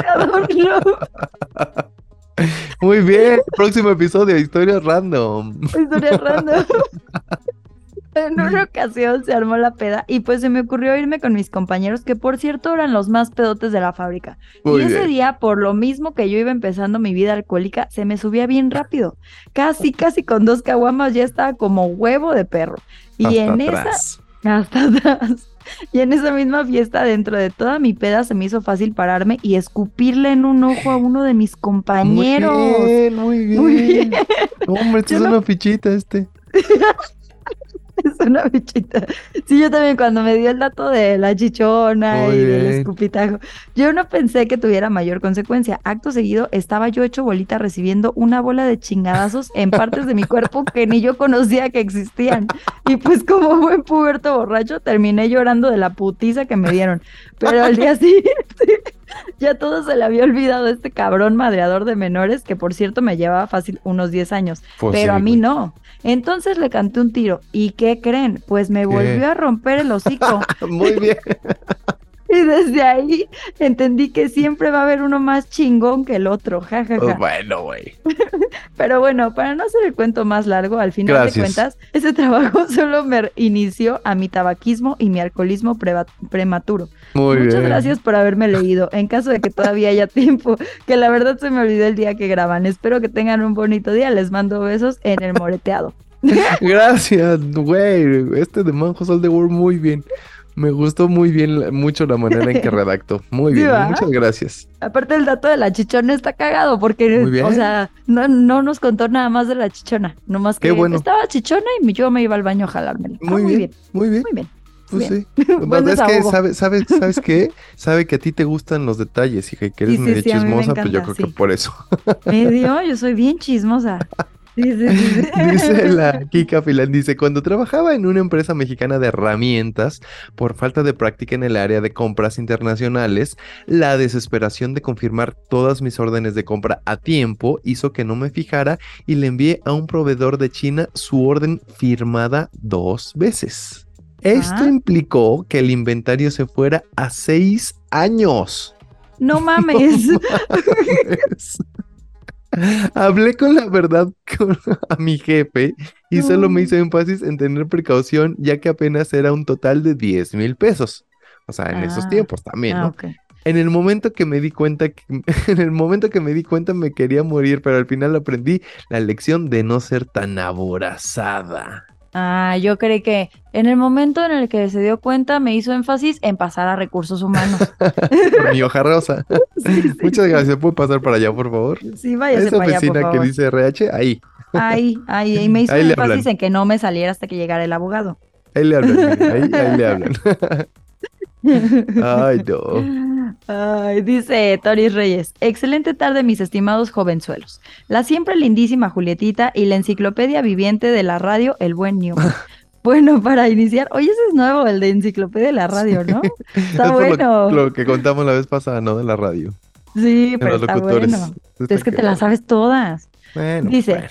Muy bien, próximo episodio, historias random. Historias random. [LAUGHS] En una ocasión se armó la peda y pues se me ocurrió irme con mis compañeros, que por cierto eran los más pedotes de la fábrica. y ese día, por lo mismo que yo iba empezando mi vida alcohólica, se me subía bien rápido. Casi, casi con dos caguamas ya estaba como huevo de perro. Y en esa hasta atrás. Y en esa misma fiesta, dentro de toda mi peda, se me hizo fácil pararme y escupirle en un ojo a uno de mis compañeros. Muy bien, muy bien. Muy bien. Hombre, esto es una fichita este. [LAUGHS] una bichita. Sí, yo también cuando me dio el dato de la chichona y del escupitajo, yo no pensé que tuviera mayor consecuencia. Acto seguido estaba yo hecho bolita recibiendo una bola de chingadazos en partes de mi cuerpo que ni yo conocía que existían. Y pues como buen puberto borracho terminé llorando de la putiza que me dieron. Pero al día siguiente [LAUGHS] ya todo se le había olvidado este cabrón madreador de menores que por cierto me llevaba fácil unos 10 años. Pues pero a mí no. Entonces le canté un tiro. ¿Y qué creen? Pues me volvió a romper el hocico. [LAUGHS] Muy bien. [LAUGHS] Y desde ahí entendí que siempre va a haber uno más chingón que el otro, jajaja. Pues bueno, güey. [LAUGHS] Pero bueno, para no hacer el cuento más largo, al final Gracias. de cuentas, ese trabajo [LAUGHS] solo me inició a mi tabaquismo y mi alcoholismo prematuro. Muy Muchas bien. gracias por haberme leído. En caso de que todavía haya [LAUGHS] tiempo, que la verdad se me olvidó el día que graban. Espero que tengan un bonito día. Les mando besos en el moreteado. Gracias, güey. Este de Manjo Sol de World, muy bien. Me gustó muy bien, mucho la manera en que [LAUGHS] redactó. Muy bien, muchas gracias. Aparte el dato de la chichona está cagado porque, o sea, no, no nos contó nada más de la chichona. Nomás que Qué bueno. estaba chichona y yo me iba al baño a jalármela. Ah, Muy, bien, muy bien. Muy bien. Pues bien. sí. [LAUGHS] Buen es que. ¿sabes, sabes, [LAUGHS] ¿sabes qué? Sabe que a ti te gustan los detalles, hija, y que eres Sí, medio sí, a mí me chismosa, pues yo creo que por eso. Me dio, yo soy bien chismosa. Sí, sí, sí, sí. [LAUGHS] Dice la Kika Filán, dice, cuando trabajaba en una empresa mexicana de herramientas, por falta de práctica en el área de compras internacionales, la desesperación de confirmar todas mis órdenes de compra a tiempo hizo que no me fijara y le envié a un proveedor de China su orden firmada dos veces. Esto Ah. implicó que el inventario se fuera a seis años. No [LAUGHS] mames. Hablé con la verdad con- [LAUGHS] a mi jefe y solo me hizo énfasis en tener precaución ya que apenas era un total de 10 mil pesos. O sea, en esos Ah. tiempos también, Ah, ¿no? En el momento que me di cuenta, que- [LAUGHS] en el momento que me di cuenta me quería morir, pero al final aprendí la lección de no ser tan aborazada. Ah, yo creí que en el momento en el que se dio cuenta me hizo énfasis en pasar a recursos humanos. [LAUGHS] Por mi hoja rosa. [LAUGHS] Sí, sí. [LAUGHS] Muchas gracias. ¿Puede pasar para allá, por favor? Sí, váyase Esa para allá, por oficina que favor. dice RH, ahí. Ahí, ahí, y me hizo Ahí énfasis en que no me saliera hasta que llegara el abogado. Ahí le hablan. Ahí, ahí le hablan. Ay, no. Ay, dice Toris Reyes, excelente tarde mis estimados jovenzuelos. La siempre lindísima Julietita y la enciclopedia viviente de la radio, el buen Newman. [LAUGHS] Bueno, para iniciar, oye, ese es nuevo, el de enciclopedia de la radio, ¿no? [LAUGHS] Está Es por lo- bueno. Lo, que contamos la vez pasada, ¿no? De la radio. Sí, pero está bueno. Está Es que te las sabes todas. Bueno, Dice, bueno.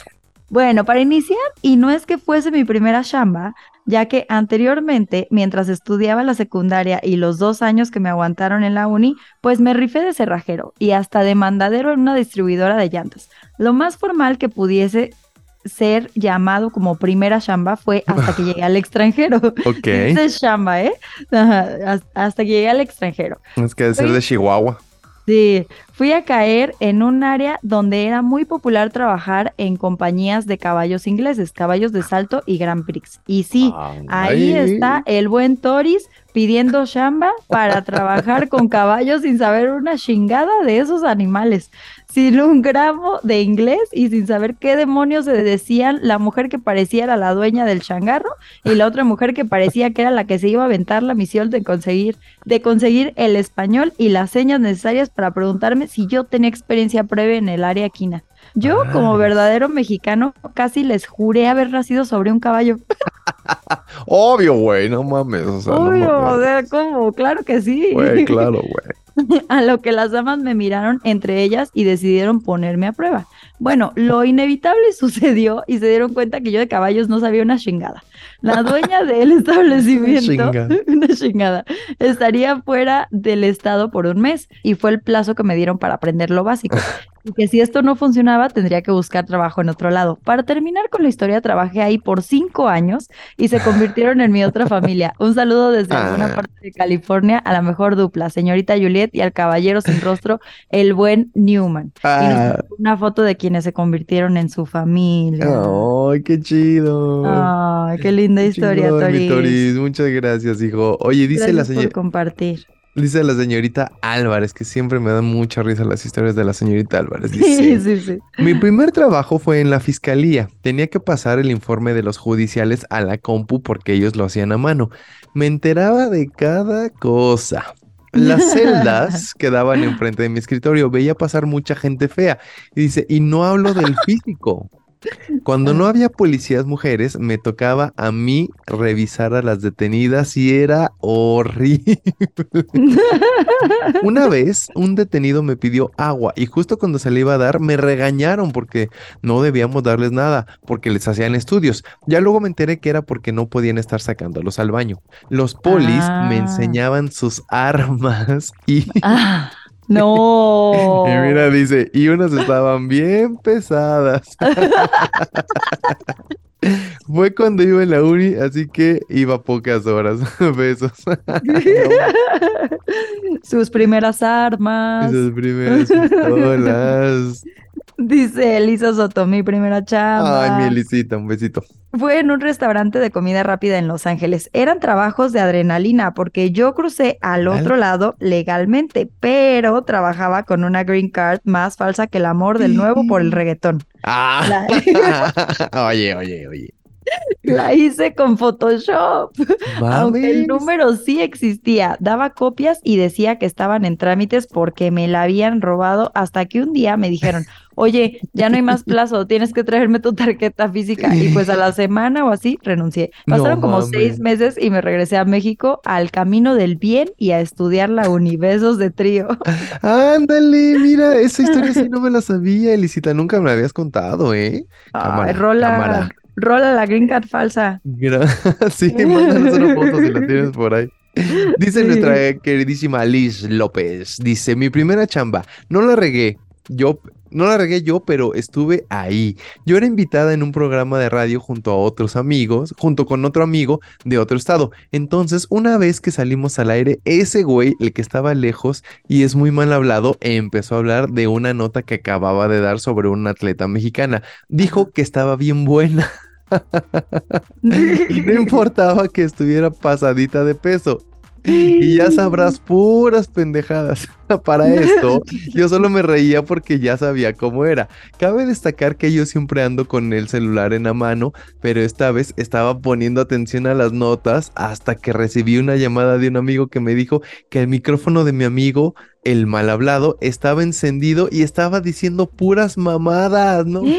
Bueno, para iniciar, y no es que fuese mi primera chamba, ya que anteriormente, mientras estudiaba la secundaria y los dos años que me aguantaron en la uni, pues me rifé de cerrajero y hasta de mandadero en una distribuidora de llantas. Lo más formal que pudiese ser llamado como primera chamba fue hasta que llegué al extranjero. [LAUGHS] Ok. Esa es chamba, ¿eh? Ajá, hasta que llegué al extranjero. Es que debe ser de Chihuahua. Sí, fui a caer en un área donde era muy popular trabajar en compañías de caballos ingleses, caballos de salto y Grand Prix. Y sí, ahí Ay. está el buen Toris pidiendo [LAUGHS] chamba para trabajar con caballos sin saber una chingada de esos animales, sin un gramo de inglés y sin saber qué demonios se decían la mujer que parecía era la dueña del changarro y la otra mujer que parecía que era la que se iba a aventar la misión de conseguir de conseguir el español y las señas necesarias para preguntarme si yo tenía experiencia previa en el área quina. Yo, como Ay. verdadero mexicano, casi les juré haber nacido sobre un caballo. [LAUGHS] Obvio, güey, no mames. O sea, no Obvio, o sea, ¿cómo? Claro que sí. Güey, [LAUGHS] claro, güey. A lo que las damas me miraron entre ellas y decidieron ponerme a prueba. Bueno, lo inevitable [LAUGHS] sucedió y se dieron cuenta que yo de caballos no sabía una chingada. La dueña del establecimiento, chingada. una chingada, estaría fuera del estado por un mes y fue el plazo que me dieron para aprender lo básico. Y que si esto no funcionaba, tendría que buscar trabajo en otro lado. Para terminar con la historia, trabajé ahí por cinco años y se convirtieron en mi otra familia. Un saludo desde alguna Ah. parte de California a la mejor dupla, señorita Juliet y al caballero sin rostro, el buen Newman. Y nos Ah, una foto de quienes se convirtieron en su familia. ay, qué chido. Ay, qué linda Qué historia. Toris. Muchas gracias, hijo. Oye, dice la, Gracias por señor- compartir. Dice la señorita Álvarez, que siempre me dan mucha risa las historias de la señorita Álvarez. Sí, Dice, [LAUGHS] sí, sí. Mi primer trabajo fue en la fiscalía. Tenía que pasar el informe de los judiciales a la compu porque ellos lo hacían a mano. Me enteraba de cada cosa. Las [LAUGHS] celdas quedaban enfrente de mi escritorio. Veía pasar mucha gente fea. Y dice, y no hablo del físico. Cuando no había policías mujeres, me tocaba a mí revisar a las detenidas y era horrible. [LAUGHS] Una vez, un detenido me pidió agua y justo cuando se le iba a dar, me regañaron porque no debíamos darles nada, porque les hacían estudios. Ya luego me enteré que era porque no podían estar sacándolos al baño. Los polis me Ah. enseñaban sus armas y... Ah, [LAUGHS] no. Y mira, dice, y unas estaban bien pesadas. [LAUGHS] Fue cuando iba en la uni, así que iba pocas horas. [LAUGHS] Besos. [LAUGHS] Sus primeras armas. Esas primeras pistolas. [LAUGHS] Dice Elisa Soto, mi primera chamba. Ay, mi Elisita, un besito. Fue en un restaurante de comida rápida en Los Ángeles. Eran trabajos de adrenalina porque yo crucé al otro lado legalmente, pero trabajaba con una green card más falsa que el amor del nuevo por el reggaetón. Ah. Oye, oye, oye. [LAUGHS] La hice con Photoshop. Aunque el número sí existía, daba copias y decía que estaban en trámites porque me la habían robado hasta que un día me dijeron, [LAUGHS] oye, ya no hay más plazo, tienes que traerme tu tarjeta física. Y pues a la [LAUGHS] semana o así renuncié. No Pasaron como mames. seis meses y me regresé a México al camino del bien y a estudiar la Unibesos de trío. Ándale, mira, esa historia sí no me la sabía, Elisita. Nunca me la habías contado, ¿eh? Cámara, Ay, rola, cámara. Rola la green card falsa. [LAUGHS] Sí, [LAUGHS] mándanos una foto si la tienes por ahí. Dice Sí. nuestra queridísima Liz López. Dice, mi primera chamba, no la regué. Yo, no la regué yo, pero estuve ahí. Yo era invitada en un programa de radio junto a otros amigos, junto con otro amigo de otro estado. Entonces, una vez que salimos al aire, ese güey, el que estaba lejos y es muy mal hablado, empezó a hablar de una nota que acababa de dar sobre una atleta mexicana. Dijo que estaba bien buena. Y [LAUGHS] no importaba que estuviera pasadita de peso. Y ya sabrás [LAUGHS] puras pendejadas. [LAUGHS] Para esto, yo solo me reía porque ya sabía cómo era. Cabe destacar que yo siempre ando con el celular en la mano, pero esta vez estaba poniendo atención a las notas hasta que recibí una llamada de un amigo que me dijo que el micrófono de mi amigo, el mal hablado, estaba encendido y estaba diciendo puras mamadas, ¿no? [GASPS]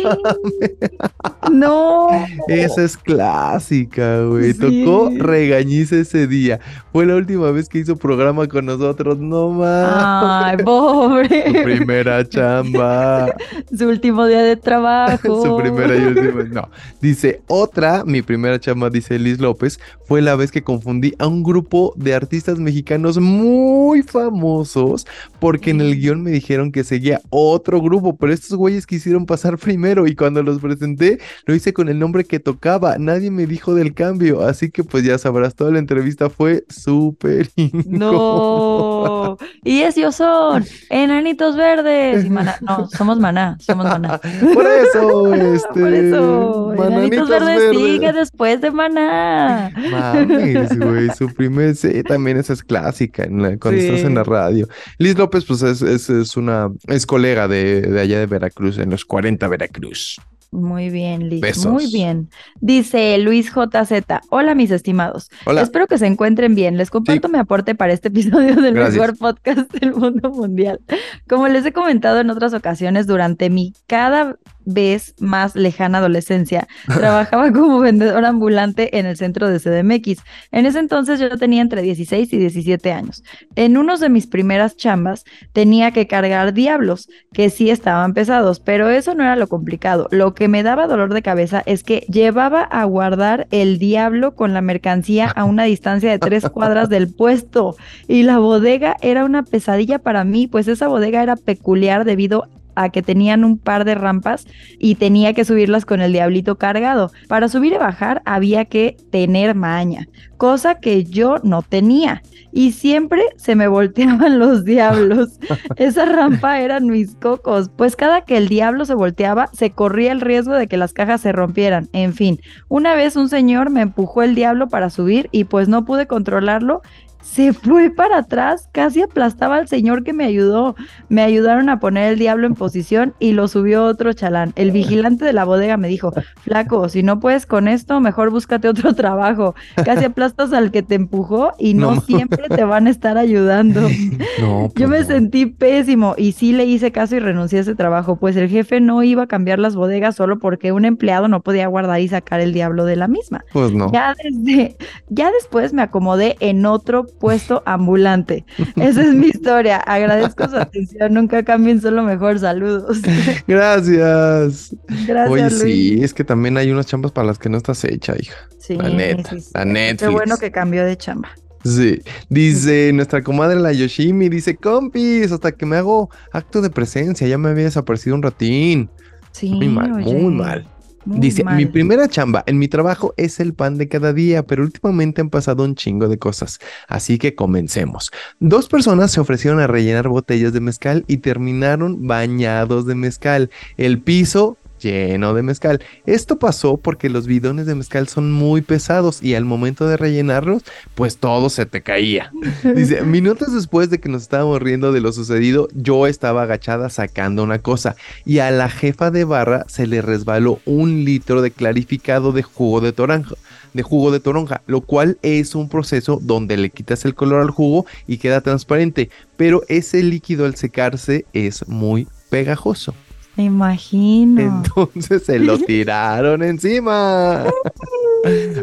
No. Esa es clásica, güey. Sí. Tocó regañiza ese día. Fue la última vez que hizo programa con nosotros. No más. Ay, pobre. Su [LAUGHS] primera chamba. [LAUGHS] Su último día de trabajo. Su primera y última. No. Dice, otra, mi primera chamba, dice Liz López, fue la vez que confundí a un grupo de artistas mexicanos muy famosos porque en el guion me dijeron que seguía otro grupo, pero estos güeyes quisieron pasar primero y cuando los presenté lo hice con el nombre que tocaba. Nadie me dijo del cambio, así que pues ya sabrás, toda la entrevista fue súper. [LAUGHS] No. Y ellos son enanitos verdes. Y maná. No, somos maná. Somos maná. [LAUGHS] Por eso, [LAUGHS] este. Por eso. Enanitos verdes, verdes. sigue después de maná. Mames, [LAUGHS] güey, su primer, sí, también esa es clásica en la- cuando estás en la radio. Liz López, pues es, es, es una, es colega de, de allá de Veracruz, en los 40 Veracruz. Muy bien, Liz. Besos. Muy bien. Dice Luis JZ. Hola, mis estimados. Hola. Espero que se encuentren bien. Les comparto mi aporte para este episodio del Gracias. mejor podcast del mundo mundial. Como les he comentado en otras ocasiones, durante mi cada vez más lejana adolescencia, [LAUGHS] trabajaba como vendedor ambulante en el centro de CDMX. En ese entonces yo tenía entre 16 y 17 años. En uno de mis primeras chambas tenía que cargar diablos, que sí estaban pesados, pero eso no era lo complicado. Lo que me daba dolor de cabeza es que llevaba a guardar el diablo con la mercancía a una distancia de tres cuadras del [LAUGHS] puesto y la bodega era una pesadilla para mí, pues esa bodega era peculiar debido a que tenían un par de rampas y tenía que subirlas con el diablito cargado. Para subir y bajar había que tener maña, cosa que yo no tenía. Y siempre se me [LAUGHS] volteaban los diablos. Esa rampa eran mis cocos, pues cada que el diablo se volteaba, se corría el riesgo de que las cajas se rompieran. En fin, una vez un señor me empujó el diablo para subir y pues no pude controlarlo se fue para atrás, casi aplastaba al señor que me ayudó. Me ayudaron a poner el diablo en posición y lo subió otro chalán. El vigilante de la bodega me dijo, flaco, si no puedes con esto, mejor búscate otro [LAUGHS] trabajo. Casi aplastas al que te empujó y no, siempre te van a estar ayudando. [LAUGHS] [LAUGHS] Yo pues me sentí pésimo y sí le hice caso y renuncié a ese trabajo, pues el jefe no iba a cambiar las bodegas solo porque un empleado no podía guardar y sacar el diablo de la misma. Pues no. Ya desde, ya después me acomodé en otro puesto ambulante. Esa es mi [LAUGHS] historia. Agradezco su atención. Nunca cambien, solo mejor. Saludos. [LAUGHS] Gracias. Gracias. Oye, sí, es que también hay unas chambas para las que no estás hecha, hija. Sí, la neta, la Netflix. Qué bueno que cambió de chamba. Sí, dice nuestra comadre la Yoshimi, dice, compis, hasta que me hago acto de presencia, ya me había desaparecido un ratín. Sí, muy mal, muy mal. Dice, mi primera chamba en mi trabajo es el pan de cada día, pero últimamente han pasado un chingo de cosas, así que comencemos. Dos personas se ofrecieron a rellenar botellas de mezcal y terminaron bañados de mezcal. El piso lleno de mezcal. Esto pasó porque los bidones de mezcal son muy pesados y al momento de rellenarlos, pues todo se te caía. [LAUGHS] Dice, minutos después de que nos estábamos riendo de lo sucedido, yo estaba agachada sacando una cosa y a la jefa de barra se le resbaló un litro de clarificado de jugo de toronja de jugo de toronja, lo cual es un proceso donde le quitas el color al jugo y queda transparente, pero ese líquido al secarse es muy pegajoso. Me imagino. Entonces se lo [LAUGHS] tiraron encima.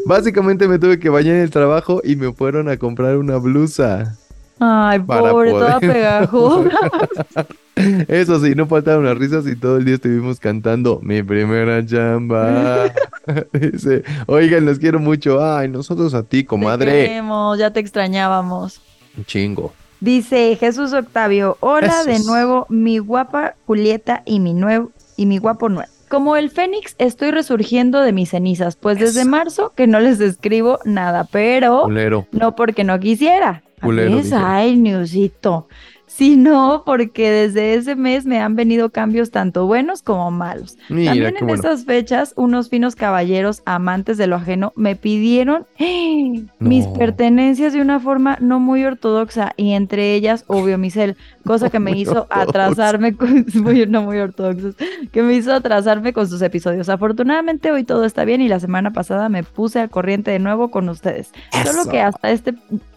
Básicamente me tuve que bañar en el trabajo y me fueron a comprar una blusa. Ay, pobre, toda [LAUGHS] pegajosa. [LAUGHS] Eso sí, no faltaron las risas y todo el día estuvimos cantando mi primera chamba. Dice, oigan, los quiero mucho. Ay, nosotros a ti, comadre. Te queremos, ya te extrañábamos. Un chingo. Dice Jesús Octavio, hola de nuevo, mi guapa Julieta y mi nuevo y mi guapo nuevo. Como el Fénix, estoy resurgiendo de mis cenizas, pues desde marzo que no les escribo nada, pero no porque no quisiera. Culero, Ay, Newsito sino porque desde ese mes me han venido cambios tanto buenos como malos. También en esas fechas, unos finos caballeros amantes de lo ajeno me pidieron [GASPS] mis pertenencias de una forma no muy ortodoxa y entre ellas, obvio, mi cel, cosa que me [LAUGHS] hizo atrasarme con, [LAUGHS] no muy ortodoxos, que me hizo atrasarme con sus episodios. Afortunadamente hoy todo está bien y la semana pasada me puse al corriente de nuevo con ustedes. Solo que hasta este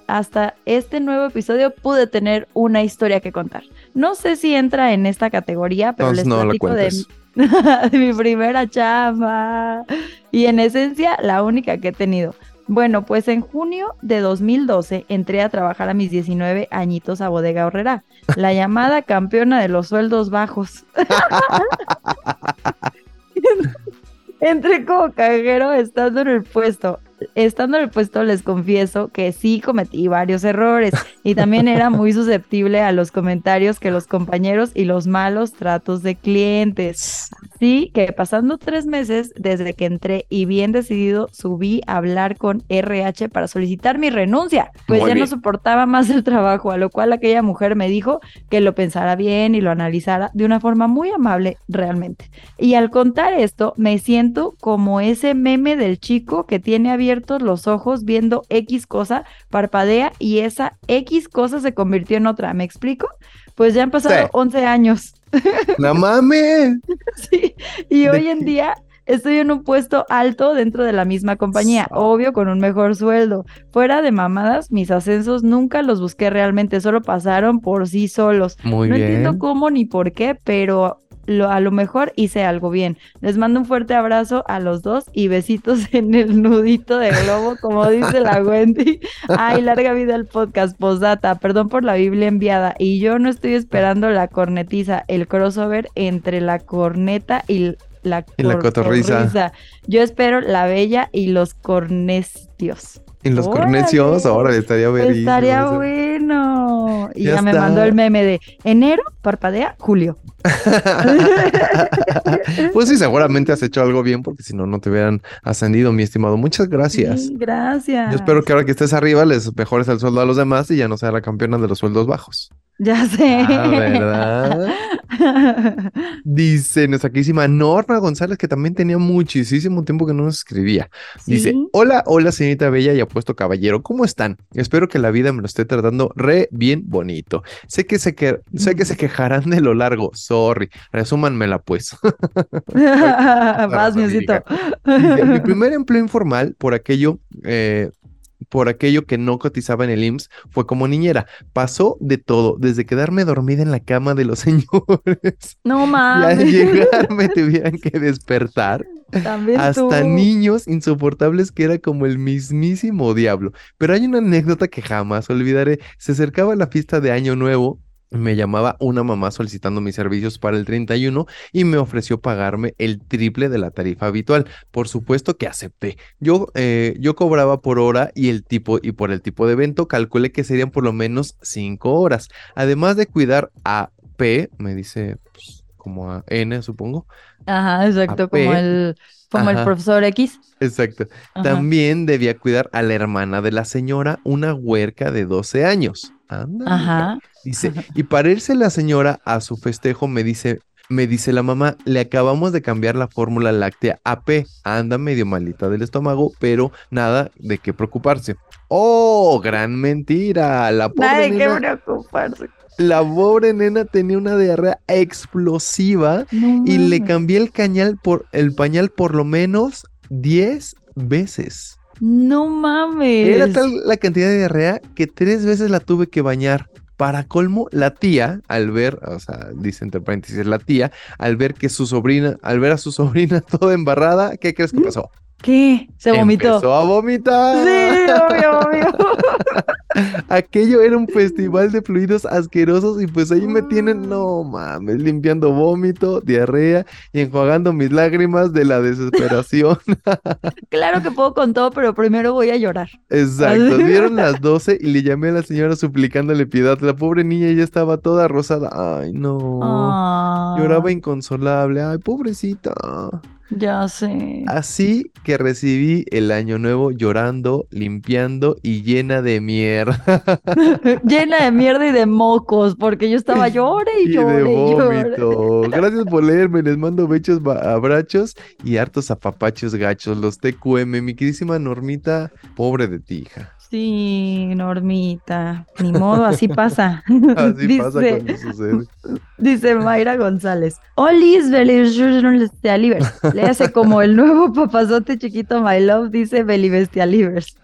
hasta este nuevo episodio pude tener una historia que contar. No sé si entra en esta categoría, pero les platico de, [LAUGHS] de, mi primera chamba. Y en esencia, la única que he tenido. Bueno, pues en junio de 2012 entré a trabajar a mis 19 añitos a Bodega Horrera, la [LAUGHS] llamada campeona de los sueldos bajos. [LAUGHS] entré como cajero estando en el puesto estando en el puesto les confieso que sí cometí varios errores y también era muy [LAUGHS] susceptible a los comentarios que los compañeros y los malos tratos de clientes. Así que pasando tres meses desde que entré y bien decidido subí a hablar con RH para solicitar mi renuncia, pues ya no soportaba más el trabajo, a lo cual aquella mujer me dijo que lo pensara bien y lo analizara de una forma muy amable realmente. Y al contar esto me siento como ese meme del chico que tiene abierto los ojos viendo X cosa, parpadea y esa X cosa se convirtió en otra. ¿Me explico? Pues ya han pasado 11 años. [LAUGHS] ¡No mames! sí, y hoy en día estoy en un puesto alto dentro de la misma compañía, obvio con un mejor sueldo. Fuera de mamadas, mis ascensos nunca los busqué realmente, solo pasaron por sí solos. Muy no bien. entiendo cómo ni por qué, pero lo, a lo mejor hice algo bien. Les mando un fuerte abrazo a los dos y besitos [LAUGHS] en el nudito de globo, como dice la Wendy. Ay, larga vida el podcast, posdata, perdón por la Biblia enviada. Y yo no estoy esperando la cornetiza, el crossover entre la corneta y la, y la cotorriza. Yo espero la bella y los cornestios. Y los cornecios, ahora estaría bien. Estaría bueno. Y ya, me mandó el meme de enero, parpadea, julio. [LAUGHS] pues sí, seguramente has hecho algo bien porque si no, no te hubieran ascendido, mi estimado. Muchas gracias. gracias. Yo espero que ahora que estés arriba les mejores el sueldo a los demás y ya no sea la campeona de los sueldos bajos. Ya sé. Ah, ¿verdad? [LAUGHS] Dice nuestra queridísima Norma González, que también tenía muchísimo tiempo que no nos escribía. Dice, Sí. hola, hola, señorita Bella y apuesto caballero, ¿cómo están? Espero que la vida me lo esté tratando re bien bonito. Sé que se, que, sé que se [LAUGHS] quejarán de lo largo, sorry, resúmanmela pues. [LAUGHS] Vas, mi primer empleo informal por aquello, eh, por aquello que no cotizaba en el IMSS fue como niñera. Pasó de todo, desde quedarme dormida en la cama de los [LAUGHS] señores No y al mames. llegar me [LAUGHS] tuvieran que despertar, También hasta tú. niños insoportables que era como el mismísimo diablo. Pero hay una anécdota que jamás olvidaré. Se acercaba la fiesta de Año Nuevo. Me llamaba una mamá solicitando mis servicios para el 31 y me ofreció pagarme el triple de la tarifa habitual. Por supuesto que acepté. Yo, eh, yo cobraba por hora y el tipo y por el tipo de evento calculé que serían por lo menos 5 horas. Además de cuidar a P, me dice pues, como a N, supongo. Ajá, exacto, como el, como el profesor X. Exacto. Ajá. También debía cuidar a la hermana de la señora, una huerca de 12 años. Ándale. Ajá. Dice, [LAUGHS] y para irse la señora a su festejo, me dice, me dice la mamá, le acabamos de cambiar la fórmula láctea AP. Anda medio malita del estómago, pero nada de qué preocuparse. ¡Oh, gran mentira! La pobre Nada de qué nena, preocuparse. La pobre nena tenía una diarrea explosiva No y le cambié el cañal por el pañal por lo menos 10 veces. No mames. Era tal la cantidad de diarrea que tres veces la tuve que bañar. Para colmo, la tía, al ver, o sea, dice entre paréntesis, la tía, al ver que su sobrina, al ver a su sobrina [LAUGHS] toda embarrada, ¿qué crees que pasó? ¿Qué? Se vomitó. Empezó a vomitar. Sí, obvio, obvio. [LAUGHS] Aquello era un festival de [LAUGHS] fluidos asquerosos y pues ahí me tienen, no mames, limpiando vómito, diarrea y enjuagando mis lágrimas de la desesperación. [LAUGHS] Claro que puedo con todo, pero primero voy a llorar. Exacto, [LAUGHS] dieron las 12 y le llamé a la señora suplicándole piedad. La pobre niña ya estaba toda rosada. Ay, no. Ah, Lloraba inconsolable. Ay, pobrecita. Ya sé. Así que recibí el año nuevo llorando, limpiando y llena de mierda [LAUGHS] Llena de mierda y de mocos, porque yo estaba [LAUGHS] llore y y de llore y llore. vómito. Gracias por leerme. Les mando bechos, abrazos y hartos apapachos gachos. Los TQM. Mi queridísima Normita, pobre de ti, hija. Sí, Normita. Ni modo, así pasa. [LAUGHS] Así [LAUGHS] pasa Dice- cuando sucede. Dice Mayra González. Olis, Belivers. Le hace como el nuevo papazote chiquito My Love, dice Belivestialivers.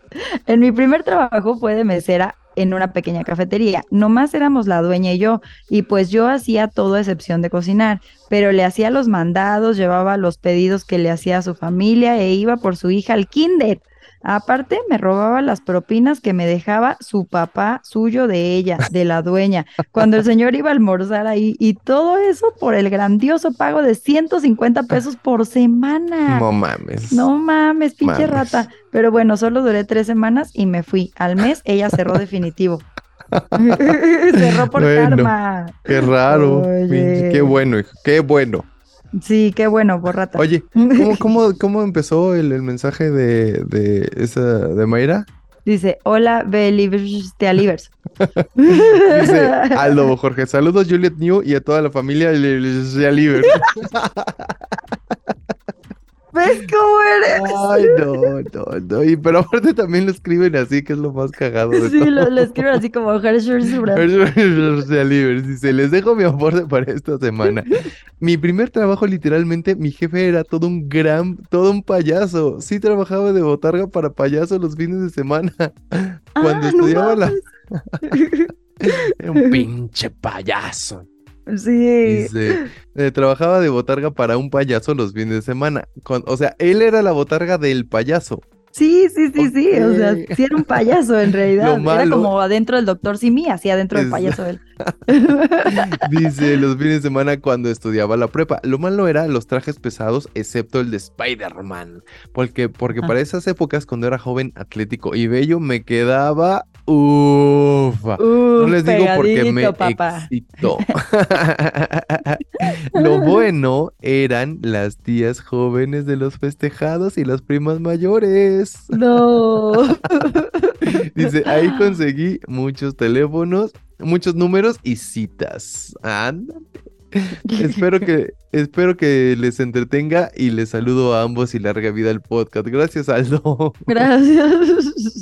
En mi primer trabajo fue de mesera en una pequeña cafetería. Nomás éramos la dueña y yo, y pues yo hacía todo a excepción de cocinar, pero le hacía los mandados, llevaba los pedidos que le hacía a su familia e iba por su hija al kinder. Aparte, me robaba las propinas que me dejaba su papá suyo de ella, de la dueña, cuando el señor iba a almorzar ahí. Y todo eso por el grandioso pago de 150 pesos por semana. No mames. No mames, pinche Mames. rata. Pero bueno, solo duré tres semanas y me fui. Al mes ella cerró definitivo. [LAUGHS] cerró por Bueno. karma. Qué raro. Oye. Qué bueno, hijo. Qué bueno. Sí, qué bueno, por rata. Oye, ¿cómo, [LAUGHS] cómo, cómo empezó el, el mensaje de, de esa de Mayra? Dice, hola, Belivers. [LAUGHS] Dice [LAUGHS] Aldo Jorge, saludos Juliet New y a toda la familia de Liver. ¿Ves cómo eres? Ay, no, no, no. Y, pero aparte también lo escriben así, que es lo más cagado de Sí, todo. lo, lo escriben así como Hershey Liver, dice, les dejo mi aporte para esta semana. Mi primer trabajo, literalmente, mi jefe era todo un gran, todo un payaso. Sí trabajaba de botarga para payaso los fines de semana. Cuando Ah, no estudiaba la... mames. [LAUGHS] Era un pinche payaso. Sí. Eh, trabajaba de botarga para un payaso los fines de semana. Con- o sea, él era la botarga del payaso. Sí, sí, sí, sí. O sea, sí era un payaso en [LAUGHS] realidad. Era como adentro del doctor Simi, así adentro del payaso él. [LAUGHS] Dice, los fines de semana cuando estudiaba la prepa. Lo malo era los trajes pesados, excepto el de Spider-Man. Porque, porque Ah. para esas épocas, cuando era joven, atlético y bello, me quedaba ufa. No Uf, les digo porque me papá. excitó. [LAUGHS] Lo bueno eran las tías jóvenes de los festejados y las primas mayores. No. [LAUGHS] Dice, ahí conseguí muchos teléfonos, muchos números y citas. Espero que espero que les entretenga y les saludo a ambos y larga vida al podcast. Gracias, Aldo. Gracias.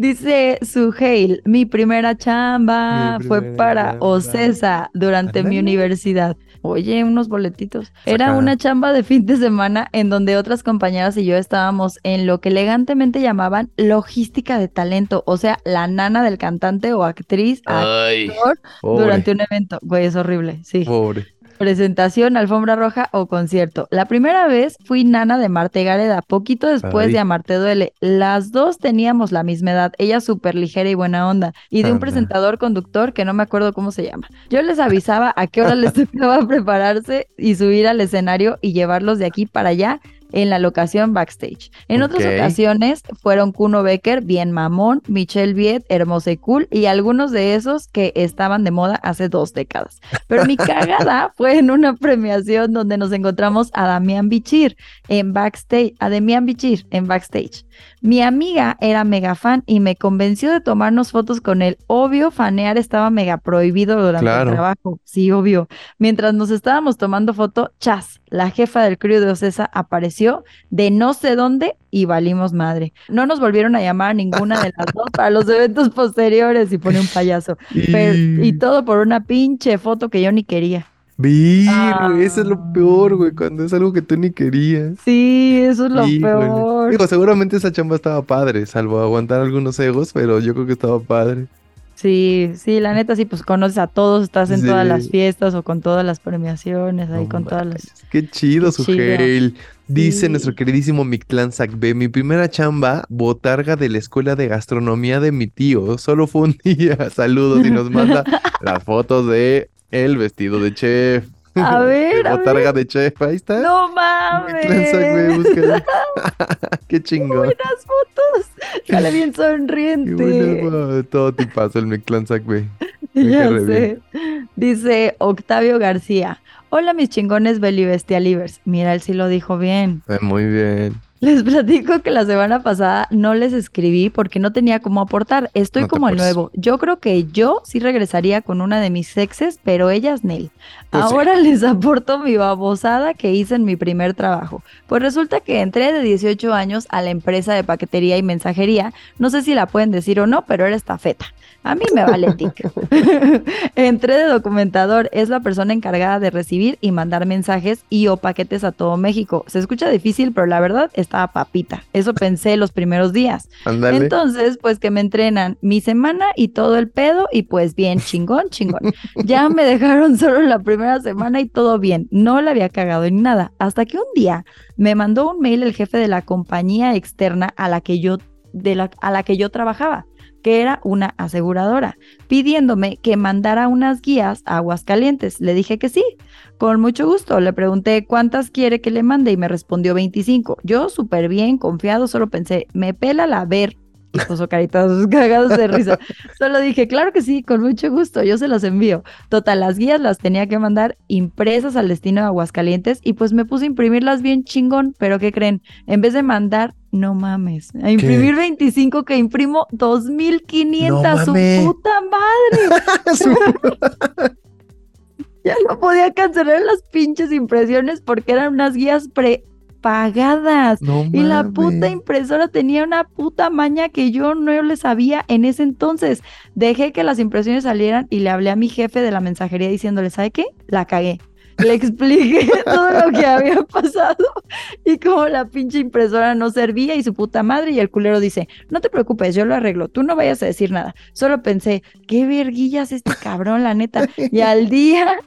Dice Suheil, mi primera chamba Mi fue para chamba. OCESA durante mi universidad. Oye, unos boletitos. Era una chamba de fin de semana en donde otras compañeras y yo estábamos en lo que elegantemente llamaban logística de talento, o sea, la nana del cantante o actriz Ay, actor durante un evento. Güey, es horrible, sí. pobre. Presentación, alfombra roja o concierto. La primera vez fui nana de Marte Gareda, poquito después Ay. de Amarte Duele. Las dos teníamos la misma edad, ella súper ligera y buena onda, y de un presentador conductor que no me acuerdo cómo se llama. Yo les avisaba a qué hora les [LAUGHS] tocaba prepararse y subir al escenario y llevarlos de aquí para allá en la locación backstage. En otras ocasiones fueron Kuno Becker, bien mamón, Michelle Viet, hermosa y cool, y algunos de esos que estaban de moda hace dos décadas. Pero mi [LAUGHS] cagada fue en una premiación donde nos encontramos a Damián Bichir en backstage, a Damián Bichir en backstage. Mi amiga era mega fan y me convenció de tomarnos fotos con él. Obvio, fanear estaba mega prohibido durante Claro. el trabajo. Sí, obvio. Mientras nos estábamos tomando foto, Chas, la jefa del crew de Ocesa, apareció de no sé dónde y valimos madre. No nos volvieron a llamar a ninguna de las dos para los eventos [LAUGHS] posteriores y pone un payaso. [LAUGHS] Pero- y todo por una pinche foto que yo ni quería. Vir, Ah. eso es lo peor, güey, cuando es algo que tú ni querías. Sí, eso es lo peor. Digo, seguramente esa chamba estaba padre, salvo aguantar algunos egos, pero yo creo que estaba padre. Sí, sí, la neta, sí, pues conoces a todos, estás en todas las fiestas o con todas las premiaciones, ahí con todas las... Qué chido, chido. Sugeil. Dice Sí. nuestro queridísimo Mictlán Sacbe, mi primera chamba, botarga de la escuela de gastronomía de mi tío. Solo fue un [LAUGHS] día. Saludos y nos manda [LAUGHS] las fotos de el vestido de chef. A [LAUGHS] ver, De a botarga de chef, ahí está. ¡No mames! [LAUGHS] [LAUGHS] Qué chingón. Buenas fotos. Sale bien Qué sonriente. bueno, todo tipazo el Mictlán Sacbe. Me Ya sé. Dice Octavio García. Hola mis chingones belivestialivers. Mira, él sí lo dijo bien. Eh, Muy bien. Les platico que la semana pasada no les escribí porque no tenía cómo aportar. Estoy No como el nuevo. Yo creo que yo sí regresaría con una de mis exes, pero ellas Nel. Pues sí. Ahora [LAUGHS] les aporto mi babosada que hice en mi primer trabajo. Pues resulta que entré de 18 años a la empresa de paquetería y mensajería. No sé si la pueden decir o no, pero era estafeta. A mí me vale tic. [LAUGHS] [LAUGHS] Entré de documentador, es la persona encargada de recibir y mandar mensajes y o paquetes a todo México. Se escucha difícil, pero la verdad estaba papita. Eso pensé los primeros días. Entonces, pues que me entrenan mi semana y todo el pedo y pues bien, [LAUGHS] chingón, chingón. Ya me dejaron solo la primera semana y todo bien. No la había cagado en nada. Hasta que un día me mandó un mail el jefe de la compañía externa a la que yo, de la, a la que yo trabajaba que era una aseguradora, pidiéndome que mandara unas guías a Aguascalientes. Le dije que sí, con mucho gusto. Le pregunté cuántas quiere que le mande y me respondió 25. Yo súper bien, confiado, solo pensé, me pela la ver. Y puso caritas cagadas de risa. Solo dije, claro que sí, con mucho gusto, yo se las envío. Total, las guías las tenía que mandar impresas al destino de Aguascalientes y pues me puse a imprimirlas bien chingón, pero ¿qué creen? En vez de mandar, no mames, a imprimir 25 que imprimo 2500, No su mames. puta madre. [LAUGHS] [LAUGHS] Ya no podía cancelar las pinches impresiones porque eran unas guías prepagadas. No Y la puta impresora tenía una puta maña que yo no le sabía en ese entonces. Dejé que las impresiones salieran y le hablé a mi jefe de la mensajería diciéndole, ¿sabe qué? La cagué. Le expliqué [LAUGHS] todo lo que había pasado y cómo la pinche impresora no servía y su puta madre. Y el culero dice, no te preocupes, yo lo arreglo, tú no vayas a decir nada. Solo pensé, qué verguillas este cabrón, la neta. Y al día,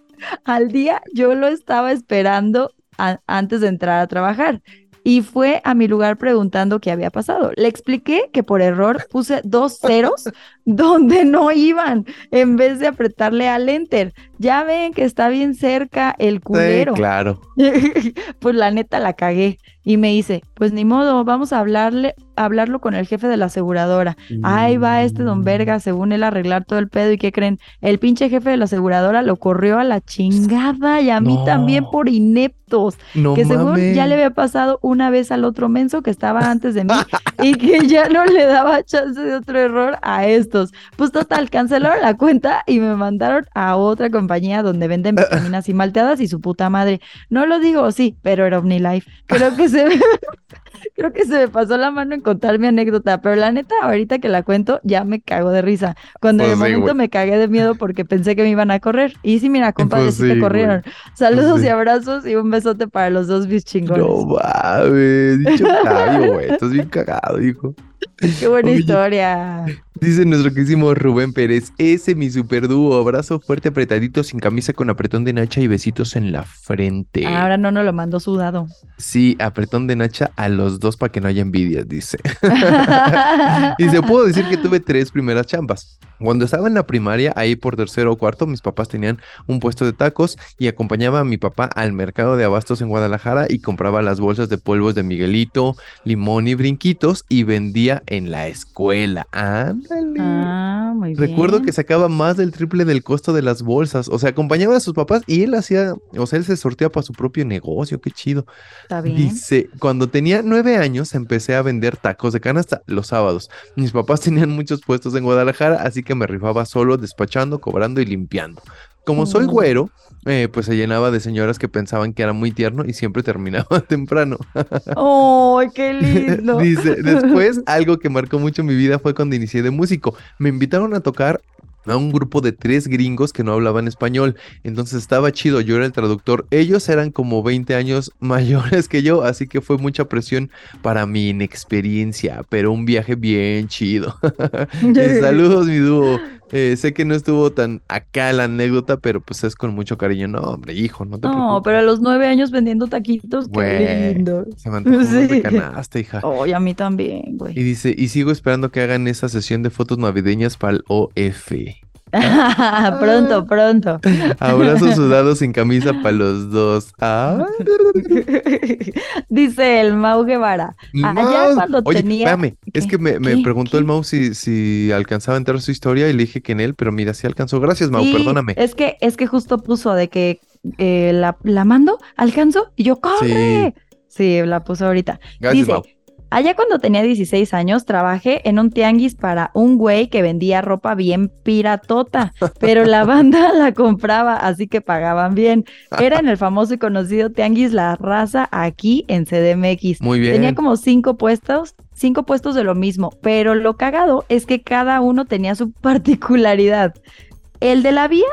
al día, yo lo estaba esperando antes de entrar a trabajar. Y fue a mi lugar preguntando qué había pasado. Le expliqué que por error puse dos ceros [LAUGHS] donde no iban en vez de apretarle al enter. Ya ven que está bien cerca el Sí, culero. claro. [LAUGHS] pues la neta la cagué. Y me dice, pues ni modo, vamos a hablarle, a hablarlo con el jefe de la aseguradora. Ahí va este don Verga, según él, arreglar todo el pedo. ¿Y qué creen? El pinche jefe de la aseguradora lo corrió a la chingada y a mí también por ineptos. No que según mames. ya le había pasado una vez al otro menso que estaba antes de mí [LAUGHS] y que ya no le daba chance de otro error a estos. Pues total, cancelaron la cuenta y me mandaron a otra compañía compañía donde venden vitaminas y malteadas y su puta madre. No lo digo, sí, pero era OmniLife. Creo que se [LAUGHS] [LAUGHS] creo que se me pasó la mano en contar mi anécdota, pero la neta, ahorita que la cuento, ya me cago de risa. Cuando el Pues sí, momento me cagué de miedo porque pensé que me iban a correr. Y sí, mira, compadre, Pues sí te corrieron. güey. Saludos y abrazos y un besote para los dos bis chingones. No mames, dicho Octavio, güey. Estás bien cagado, hijo. Qué buena Oye. historia. Dice nuestro querísimo Rubén Pérez, ese mi super dúo, abrazo fuerte apretadito, sin camisa, con apretón de nacha y besitos en la frente. Ahora no nos lo mandó sudado. Sí, apretón de nacha a los dos para que no haya envidias, dice. [LAUGHS] [LAUGHS] Y se puedo decir que tuve tres primeras chambas. Cuando estaba en la primaria, ahí por tercero o cuarto, mis papás tenían un puesto de tacos y acompañaba a mi papá al mercado de abastos en Guadalajara y compraba las bolsas de polvos de Miguelito, limón y brinquitos y vendía en la escuela. Ándale. ah, muy bien. Recuerdo que sacaba más del triple del costo de las bolsas. O sea, acompañaba a sus papás y él hacía, o sea, él se sorteaba para su propio negocio. Qué chido. Está bien. Dice, cuando tenía nueve años empecé a vender tacos de canasta los sábados. Mis papás tenían muchos puestos en Guadalajara, así que me rifaba solo despachando, cobrando y limpiando. Como soy güero, eh, pues se llenaba de señoras que pensaban que era muy tierno y siempre terminaba [LAUGHS] temprano. ¡Oh, qué [LAUGHS] lindo! Dice, después [LAUGHS] algo que marcó mucho mi vida fue cuando inicié de músico. Me invitaron a tocar a un grupo de tres gringos que no hablaban español. Entonces estaba chido, yo era el traductor. Ellos eran como 20 años [LAUGHS] mayores que yo, así que fue mucha presión para mi inexperiencia, pero un viaje bien chido. [LAUGHS] [LAUGHS] Eh, Saludos, mi dúo. Eh, sé que no estuvo tan acá la anécdota, pero pues es con mucho cariño. No, hombre, hijo, no te No, preocupes. pero a los nueve años vendiendo taquitos, Güey. qué lindo. Se me de Sí. canasta, hija. Oh, y a mí también, Y güey. dice, y sigo esperando que hagan esa sesión de fotos navideñas para el OF. [LAUGHS] pronto, pronto. Abrazos [LAUGHS] sudados sin camisa para los dos. Ah, [LAUGHS] Dice el Mau Guevara. Allá Mau. cuando Oye, tenía. espérame, es que me, me ¿Qué? preguntó el. Mau si, si alcanzaba a entrar su historia y le dije que en él, pero mira, sí alcanzó. Gracias, Mau, Sí, perdóname. Es que, es que justo puso de que eh, la, la mando, alcanzo, y yo, ¡corre! Sí, la puso ahorita. Gracias, Dice, Mau. Allá cuando tenía 16 años trabajé en un tianguis para un güey que vendía ropa bien piratota, pero la [LAUGHS] banda la compraba, así que pagaban bien. Era en el famoso y conocido tianguis La Raza aquí en CDMX. Muy bien. Tenía como cinco puestos, cinco puestos de lo mismo, pero lo cagado es que cada uno tenía su [LAUGHS] particularidad. El de la vía,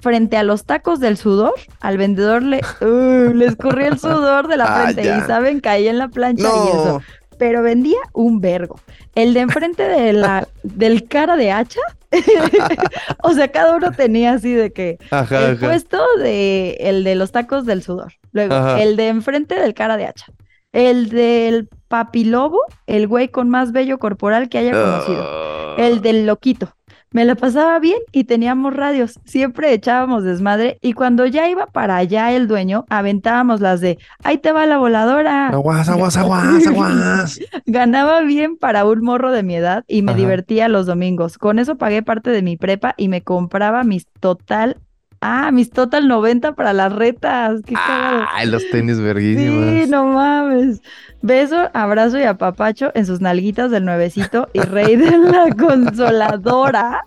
frente a los tacos del sudor, al vendedor le, uh, le el [LAUGHS] sudor de la Ah, frente y saben, caía en la plancha y eso. Pero vendía un vergo. El de enfrente de la, [LAUGHS] del cara de hacha, [LAUGHS] o sea, cada uno tenía así de que Ajá, el ajá. puesto de el de los tacos del sudor. Luego, Ajá. el de enfrente del cara de hacha. El del papilobo, el güey con más vello corporal que haya conocido. Ah. El del loquito. Me la pasaba bien y teníamos radios. Siempre echábamos desmadre y cuando ya iba para allá el dueño, aventábamos las de ahí te va la voladora. Aguas, aguas, [LAUGHS] aguas, aguas. Ganaba bien para un morro de mi edad y me Ajá. divertía los domingos. Con eso pagué parte de mi prepa y me compraba mis total. Ah, mis total 90 para las retas. Qué. Ay, los tenis Sí, verguísimas. no mames. Beso, abrazo y apapacho en sus nalguitas del nuevecito y rey de la [LAUGHS] consoladora.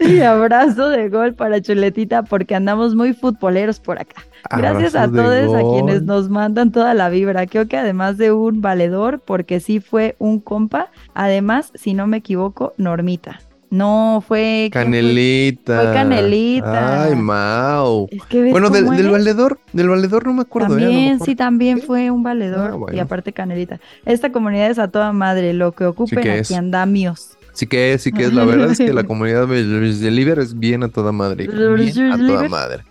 Y abrazo de gol para Chuletita porque andamos muy futboleros por acá. Gracias a Abrazos todos a quienes nos mandan toda la vibra. Creo que además de un valedor, porque sí fue un compa, además, si no me equivoco, Normita. No, fue... Canelita. Fue Canelita. Ay, Mau. Es que Bueno, del, valedor, del valedor no me acuerdo. ¿eh? También, sí, también fue un valedor Ah, bueno. y aparte canelita. Esta comunidad es a toda madre, lo que ocupen que aquí andamios. Sí que es, sí que es. La verdad es que la [LAUGHS] comunidad de Deliver es bien a toda madre. Bien a toda madre.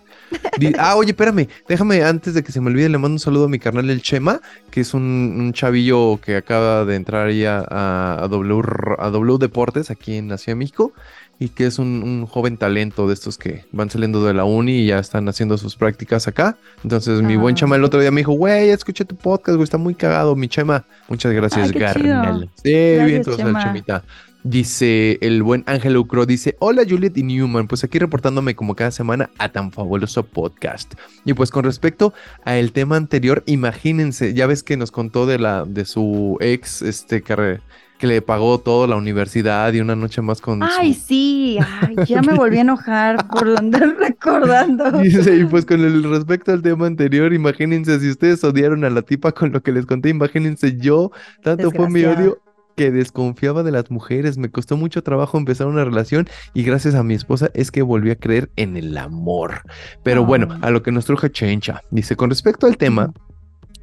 Ah, oye, espérame, déjame antes de que se me olvide, le mando un saludo a mi carnal el Chema, que es un, un chavillo que acaba de entrar ahí a, a- a w, a W Deportes aquí en la Ciudad de México y que es un, un joven talento de estos que van saliendo de la uni y ya están haciendo sus prácticas acá. Entonces, mi buen Ah. Chema el otro día me dijo, güey, escuché tu podcast, güey, está muy cagado, mi Chema. Muchas gracias, Ay, qué carnal. chido. Sí, Gracias, bien, todo Chema. Chemita. Dice el buen Ángel Ucro, dice, hola Juliet y Newman, pues aquí reportándome como cada semana a tan fabuloso podcast. Y pues con respecto a el tema anterior, imagínense, ya ves que nos contó de la de su ex, este, que, le pagó todo la universidad y una noche más con Ay, sí, Ay, ya me volví a enojar por andar [LAUGHS] recordando. Y, pues con el respecto al tema anterior, imagínense si ustedes odiaron a la tipa con lo que les conté, imagínense yo, tanto fue mi odio que desconfiaba de las mujeres, me costó mucho trabajo empezar una relación y gracias a mi esposa es que volví a creer en el amor. Pero bueno, a lo que nos truje Chencha, dice, con respecto al tema,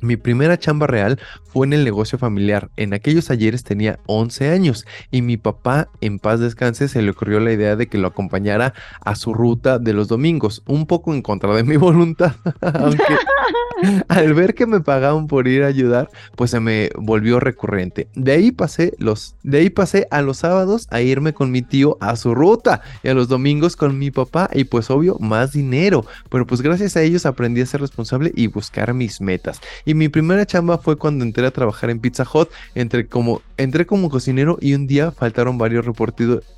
mi primera chamba real fue en el negocio familiar. En aquellos ayeres tenía 11 años y mi papá, en paz descanse, se le ocurrió la idea de que lo acompañara a su ruta de los domingos, un poco en contra de mi [LAUGHS] voluntad, aunque [LAUGHS] al ver que me pagaban por ir a ayudar, pues se me volvió recurrente. De ahí pasé los de ahí pasé a los sábados a irme con mi tío a su ruta y a los domingos con mi papá y pues obvio más dinero, pero pues gracias a ellos aprendí a ser responsable y buscar mis metas. Y mi primera chamba fue cuando entré a trabajar en Pizza Hut. Entré como, entré como cocinero y un día faltaron varios,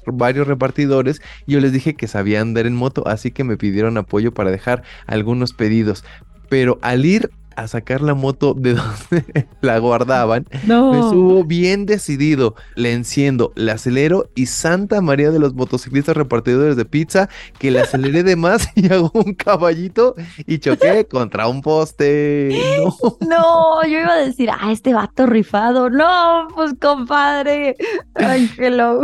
varios repartidores y yo les dije que sabía andar en moto, así que me pidieron apoyo para dejar algunos pedidos. Pero al ir a sacar la moto de [LAUGHS] donde la guardaban, me subo bien decidido, le enciendo, le acelero y Santa María de los motociclistas repartidores de pizza, que le aceleré de más [LAUGHS] y hago un caballito y choqué [LAUGHS] contra un poste. No. no, yo iba a decir, ah, este vato rifado. No, pues compadre, Ángelo.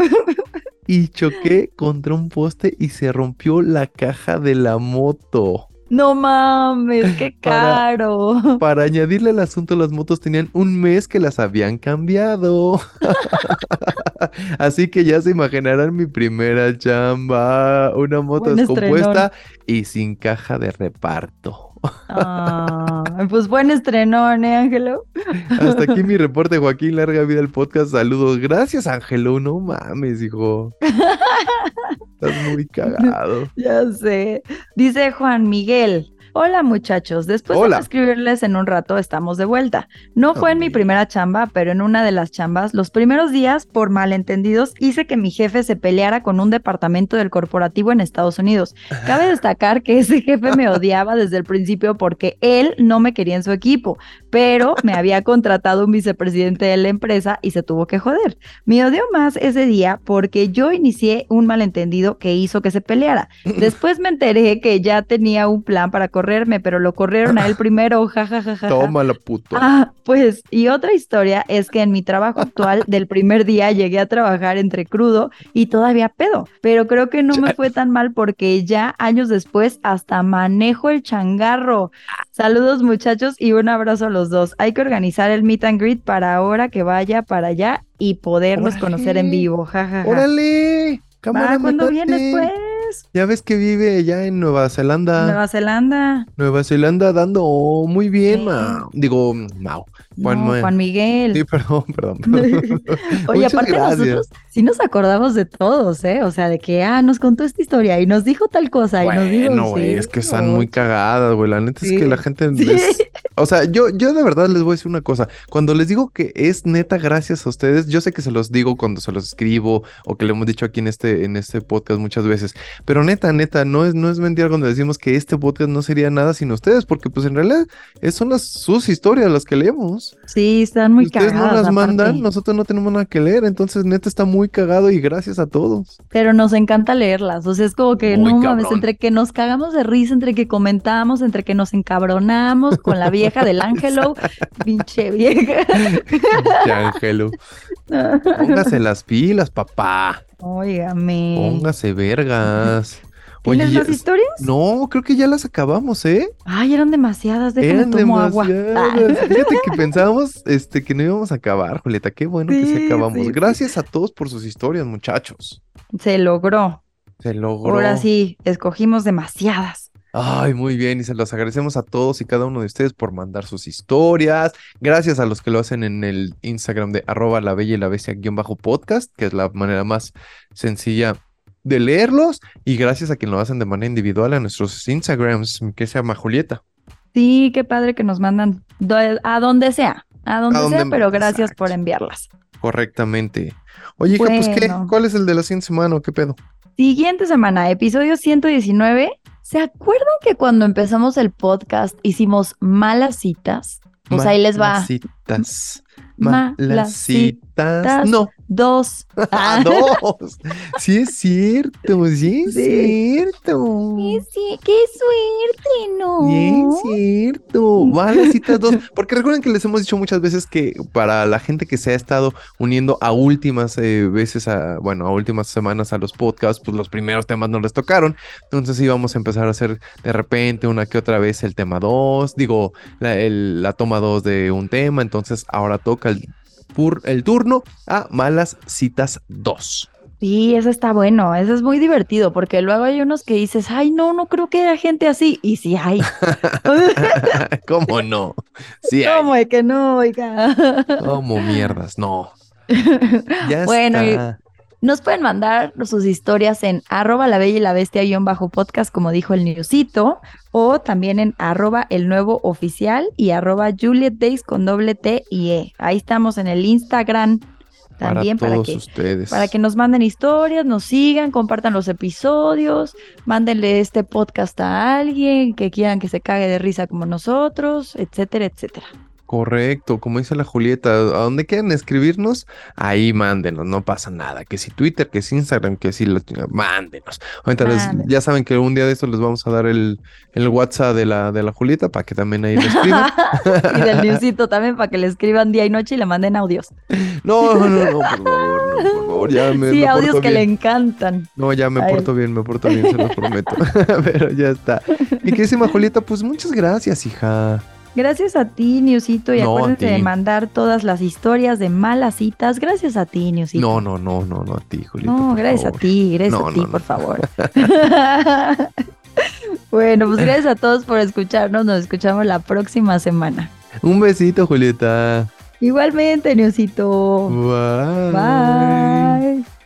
Y choqué contra un poste y se rompió la caja de la moto. No mames, qué [LAUGHS] caro. Para, añadirle al asunto, las motos tenían un mes que las habían cambiado. [LAUGHS] Así que ya se imaginarán mi primera chamba. Una moto descompuesta y sin caja de reparto. Ah, pues buen estreno, ¿eh, Ángelo? [LAUGHS] Hasta aquí mi reporte, Joaquín. Larga vida el podcast. Saludos. Gracias, Ángelo. No mames, hijo. Estás muy [LAUGHS] cagado. Ya sé. Dice Juan Miguel. Hola muchachos, después de escribirles en un rato estamos de vuelta. No fue en mi primera chamba, pero en una de las chambas, los primeros días, por malentendidos, hice que mi jefe se peleara con un departamento del corporativo en Estados Unidos. Cabe [LAUGHS] destacar que ese jefe me odiaba desde el principio porque él no me quería en su equipo, pero me había contratado un vicepresidente de la empresa y se tuvo que joder. Me odió más ese día porque yo inicié un malentendido que hizo que se peleara. [LAUGHS] Después me enteré que ya tenía un plan para correr pero lo corrieron a él [LAUGHS] primero, jajajaja. Toma la puto. Ah, pues, y otra historia es que en mi trabajo actual del primer día llegué a trabajar entre crudo y todavía pedo, pero creo que no me fue tan mal porque ya años después hasta manejo el changarro. Saludos muchachos y un abrazo a los dos. Hay que organizar el meet and greet para ahora que vaya para allá y podernos conocer en vivo, jajaja. ¡Órale! ¿Cuándo vienes pues? Ya ves que vive allá en Nueva Zelanda. Nueva Zelanda. Nueva Zelanda dando muy bien, Digo, Mau. Juan, Miguel. Sí, perdón, perdón. [LAUGHS] Oye, [LAUGHS] aparte nosotros sí nos acordamos de todos, ¿eh? O sea, de que, ah, nos contó esta historia y nos dijo tal cosa y nos dijo... No, güey, es que están muy cagadas, güey. La neta es que la gente... [LAUGHS] O sea, yo, yo de verdad les voy a decir una cosa. Cuando les digo que es neta gracias a ustedes, yo sé que se los digo cuando se los escribo o que le hemos dicho aquí en este, en este podcast muchas veces, pero neta, neta, no es, no es mentira cuando decimos que este podcast no sería nada sin ustedes, porque pues en realidad son las, sus historias las que leemos. Sí, están muy cagadas. Ustedes no las mandan, nosotros no tenemos nada que leer, entonces neta está muy cagado y gracias a todos. Pero nos encanta leerlas, o sea, es como que no mames, entre que nos cagamos de risa, entre que comentamos, entre que nos encabronamos con la vieja del Ángelo, [LAUGHS] [LAUGHS] pinche vieja. Pinche Ángelo. [LAUGHS] Póngase las pilas, papá. Óigame. Póngase vergas. ¿Tienes más historias? No, creo que ya las acabamos, ¿eh? Ay, eran demasiadas, déjame eran tomo agua. [LAUGHS] Fíjate que pensábamos este, que no íbamos a acabar, Julieta. Qué bueno que sí acabamos. Gracias a todos por sus historias, muchachos. Se logró. Se logró. Ahora sí, escogimos demasiadas. Ay, muy bien, y se los agradecemos a todos y cada uno de ustedes por mandar sus historias. Gracias a los que lo hacen en el Instagram de arroba la bella y la bestia guion bajo podcast, que es la manera más sencilla de leerlos y gracias a quien lo hacen de manera individual a nuestros Instagrams, que se llama Julieta. Sí, qué padre que nos mandan a donde sea, a donde, sea, pero gracias por enviarlas. Correctamente. Oye, hija, pues ¿qué? ¿Cuál es el de la siguiente semana o qué pedo? Siguiente semana, episodio 119. ¿Se acuerdan que cuando empezamos el podcast hicimos malas citas? Pues ahí les va. Citas. Malas citas. No. dos. [LAUGHS] Ah, dos. Sí es cierto, sí es Sí. cierto. Sí, qué suerte, ¿no? Es cierto. Va a las citas dos. [LAUGHS] Porque recuerden que les hemos dicho muchas veces que para la gente que se ha estado uniendo a últimas eh, veces, a, bueno, a últimas semanas a los podcasts, pues los primeros temas no les tocaron. Entonces íbamos a empezar a hacer de repente una que otra vez el tema dos, digo, la, el- la toma dos de un tema. Entonces ahora toca el, pur- el turno a malas citas 2. Sí, eso está bueno, eso es muy divertido, porque luego hay unos que dices, ay, no, no creo que haya gente así, y sí hay. [LAUGHS] ¿Cómo no? Sí, hay. ¿Cómo de que no, oiga? ¿Cómo mierdas? No. [LAUGHS] Ya Bueno, y-. Nos pueden mandar sus historias en arroba la bella y la bestia guion bajo podcast, como dijo el newsito, o también en arroba el nuevo oficial y arroba Juliet Days con doble T y E. Ahí estamos en el Instagram también para que, ustedes. para que nos manden historias, nos sigan, compartan los episodios, mándenle este podcast a alguien que quieran que se cague de risa como nosotros, etcétera, etcétera. Correcto, como dice la Julieta, a donde quieran escribirnos, ahí mándenos, no pasa nada. Que si Twitter, que si Instagram, que si la chingada, mándenos. Ahorita les- ya saben que un día de estos les vamos a dar el, el WhatsApp de la, de la Julieta para que también ahí le escriban. [LAUGHS] y del [LAUGHS] newsito también para que le escriban día y noche y le manden audios. No, no, no, por favor, no, por favor, ya me, sí, me audios porto que le encantan. No, ya me a él. porto bien, me porto bien, se lo prometo. [LAUGHS] Pero ya está. Mi querísima Julieta, pues muchas gracias, hija. Gracias a ti, Newsito, y No, acuérdense de mandar todas las historias de malas citas. Gracias a ti, Newsito. No, no, no, no, no a ti, Julieta. No, gracias a ti, gracias No, a ti, no, por favor. [LAUGHS] [LAUGHS] bueno, pues gracias a todos por escucharnos. Nos escuchamos la próxima semana. Un besito, Julieta. Igualmente, Newsito. Bye. Bye.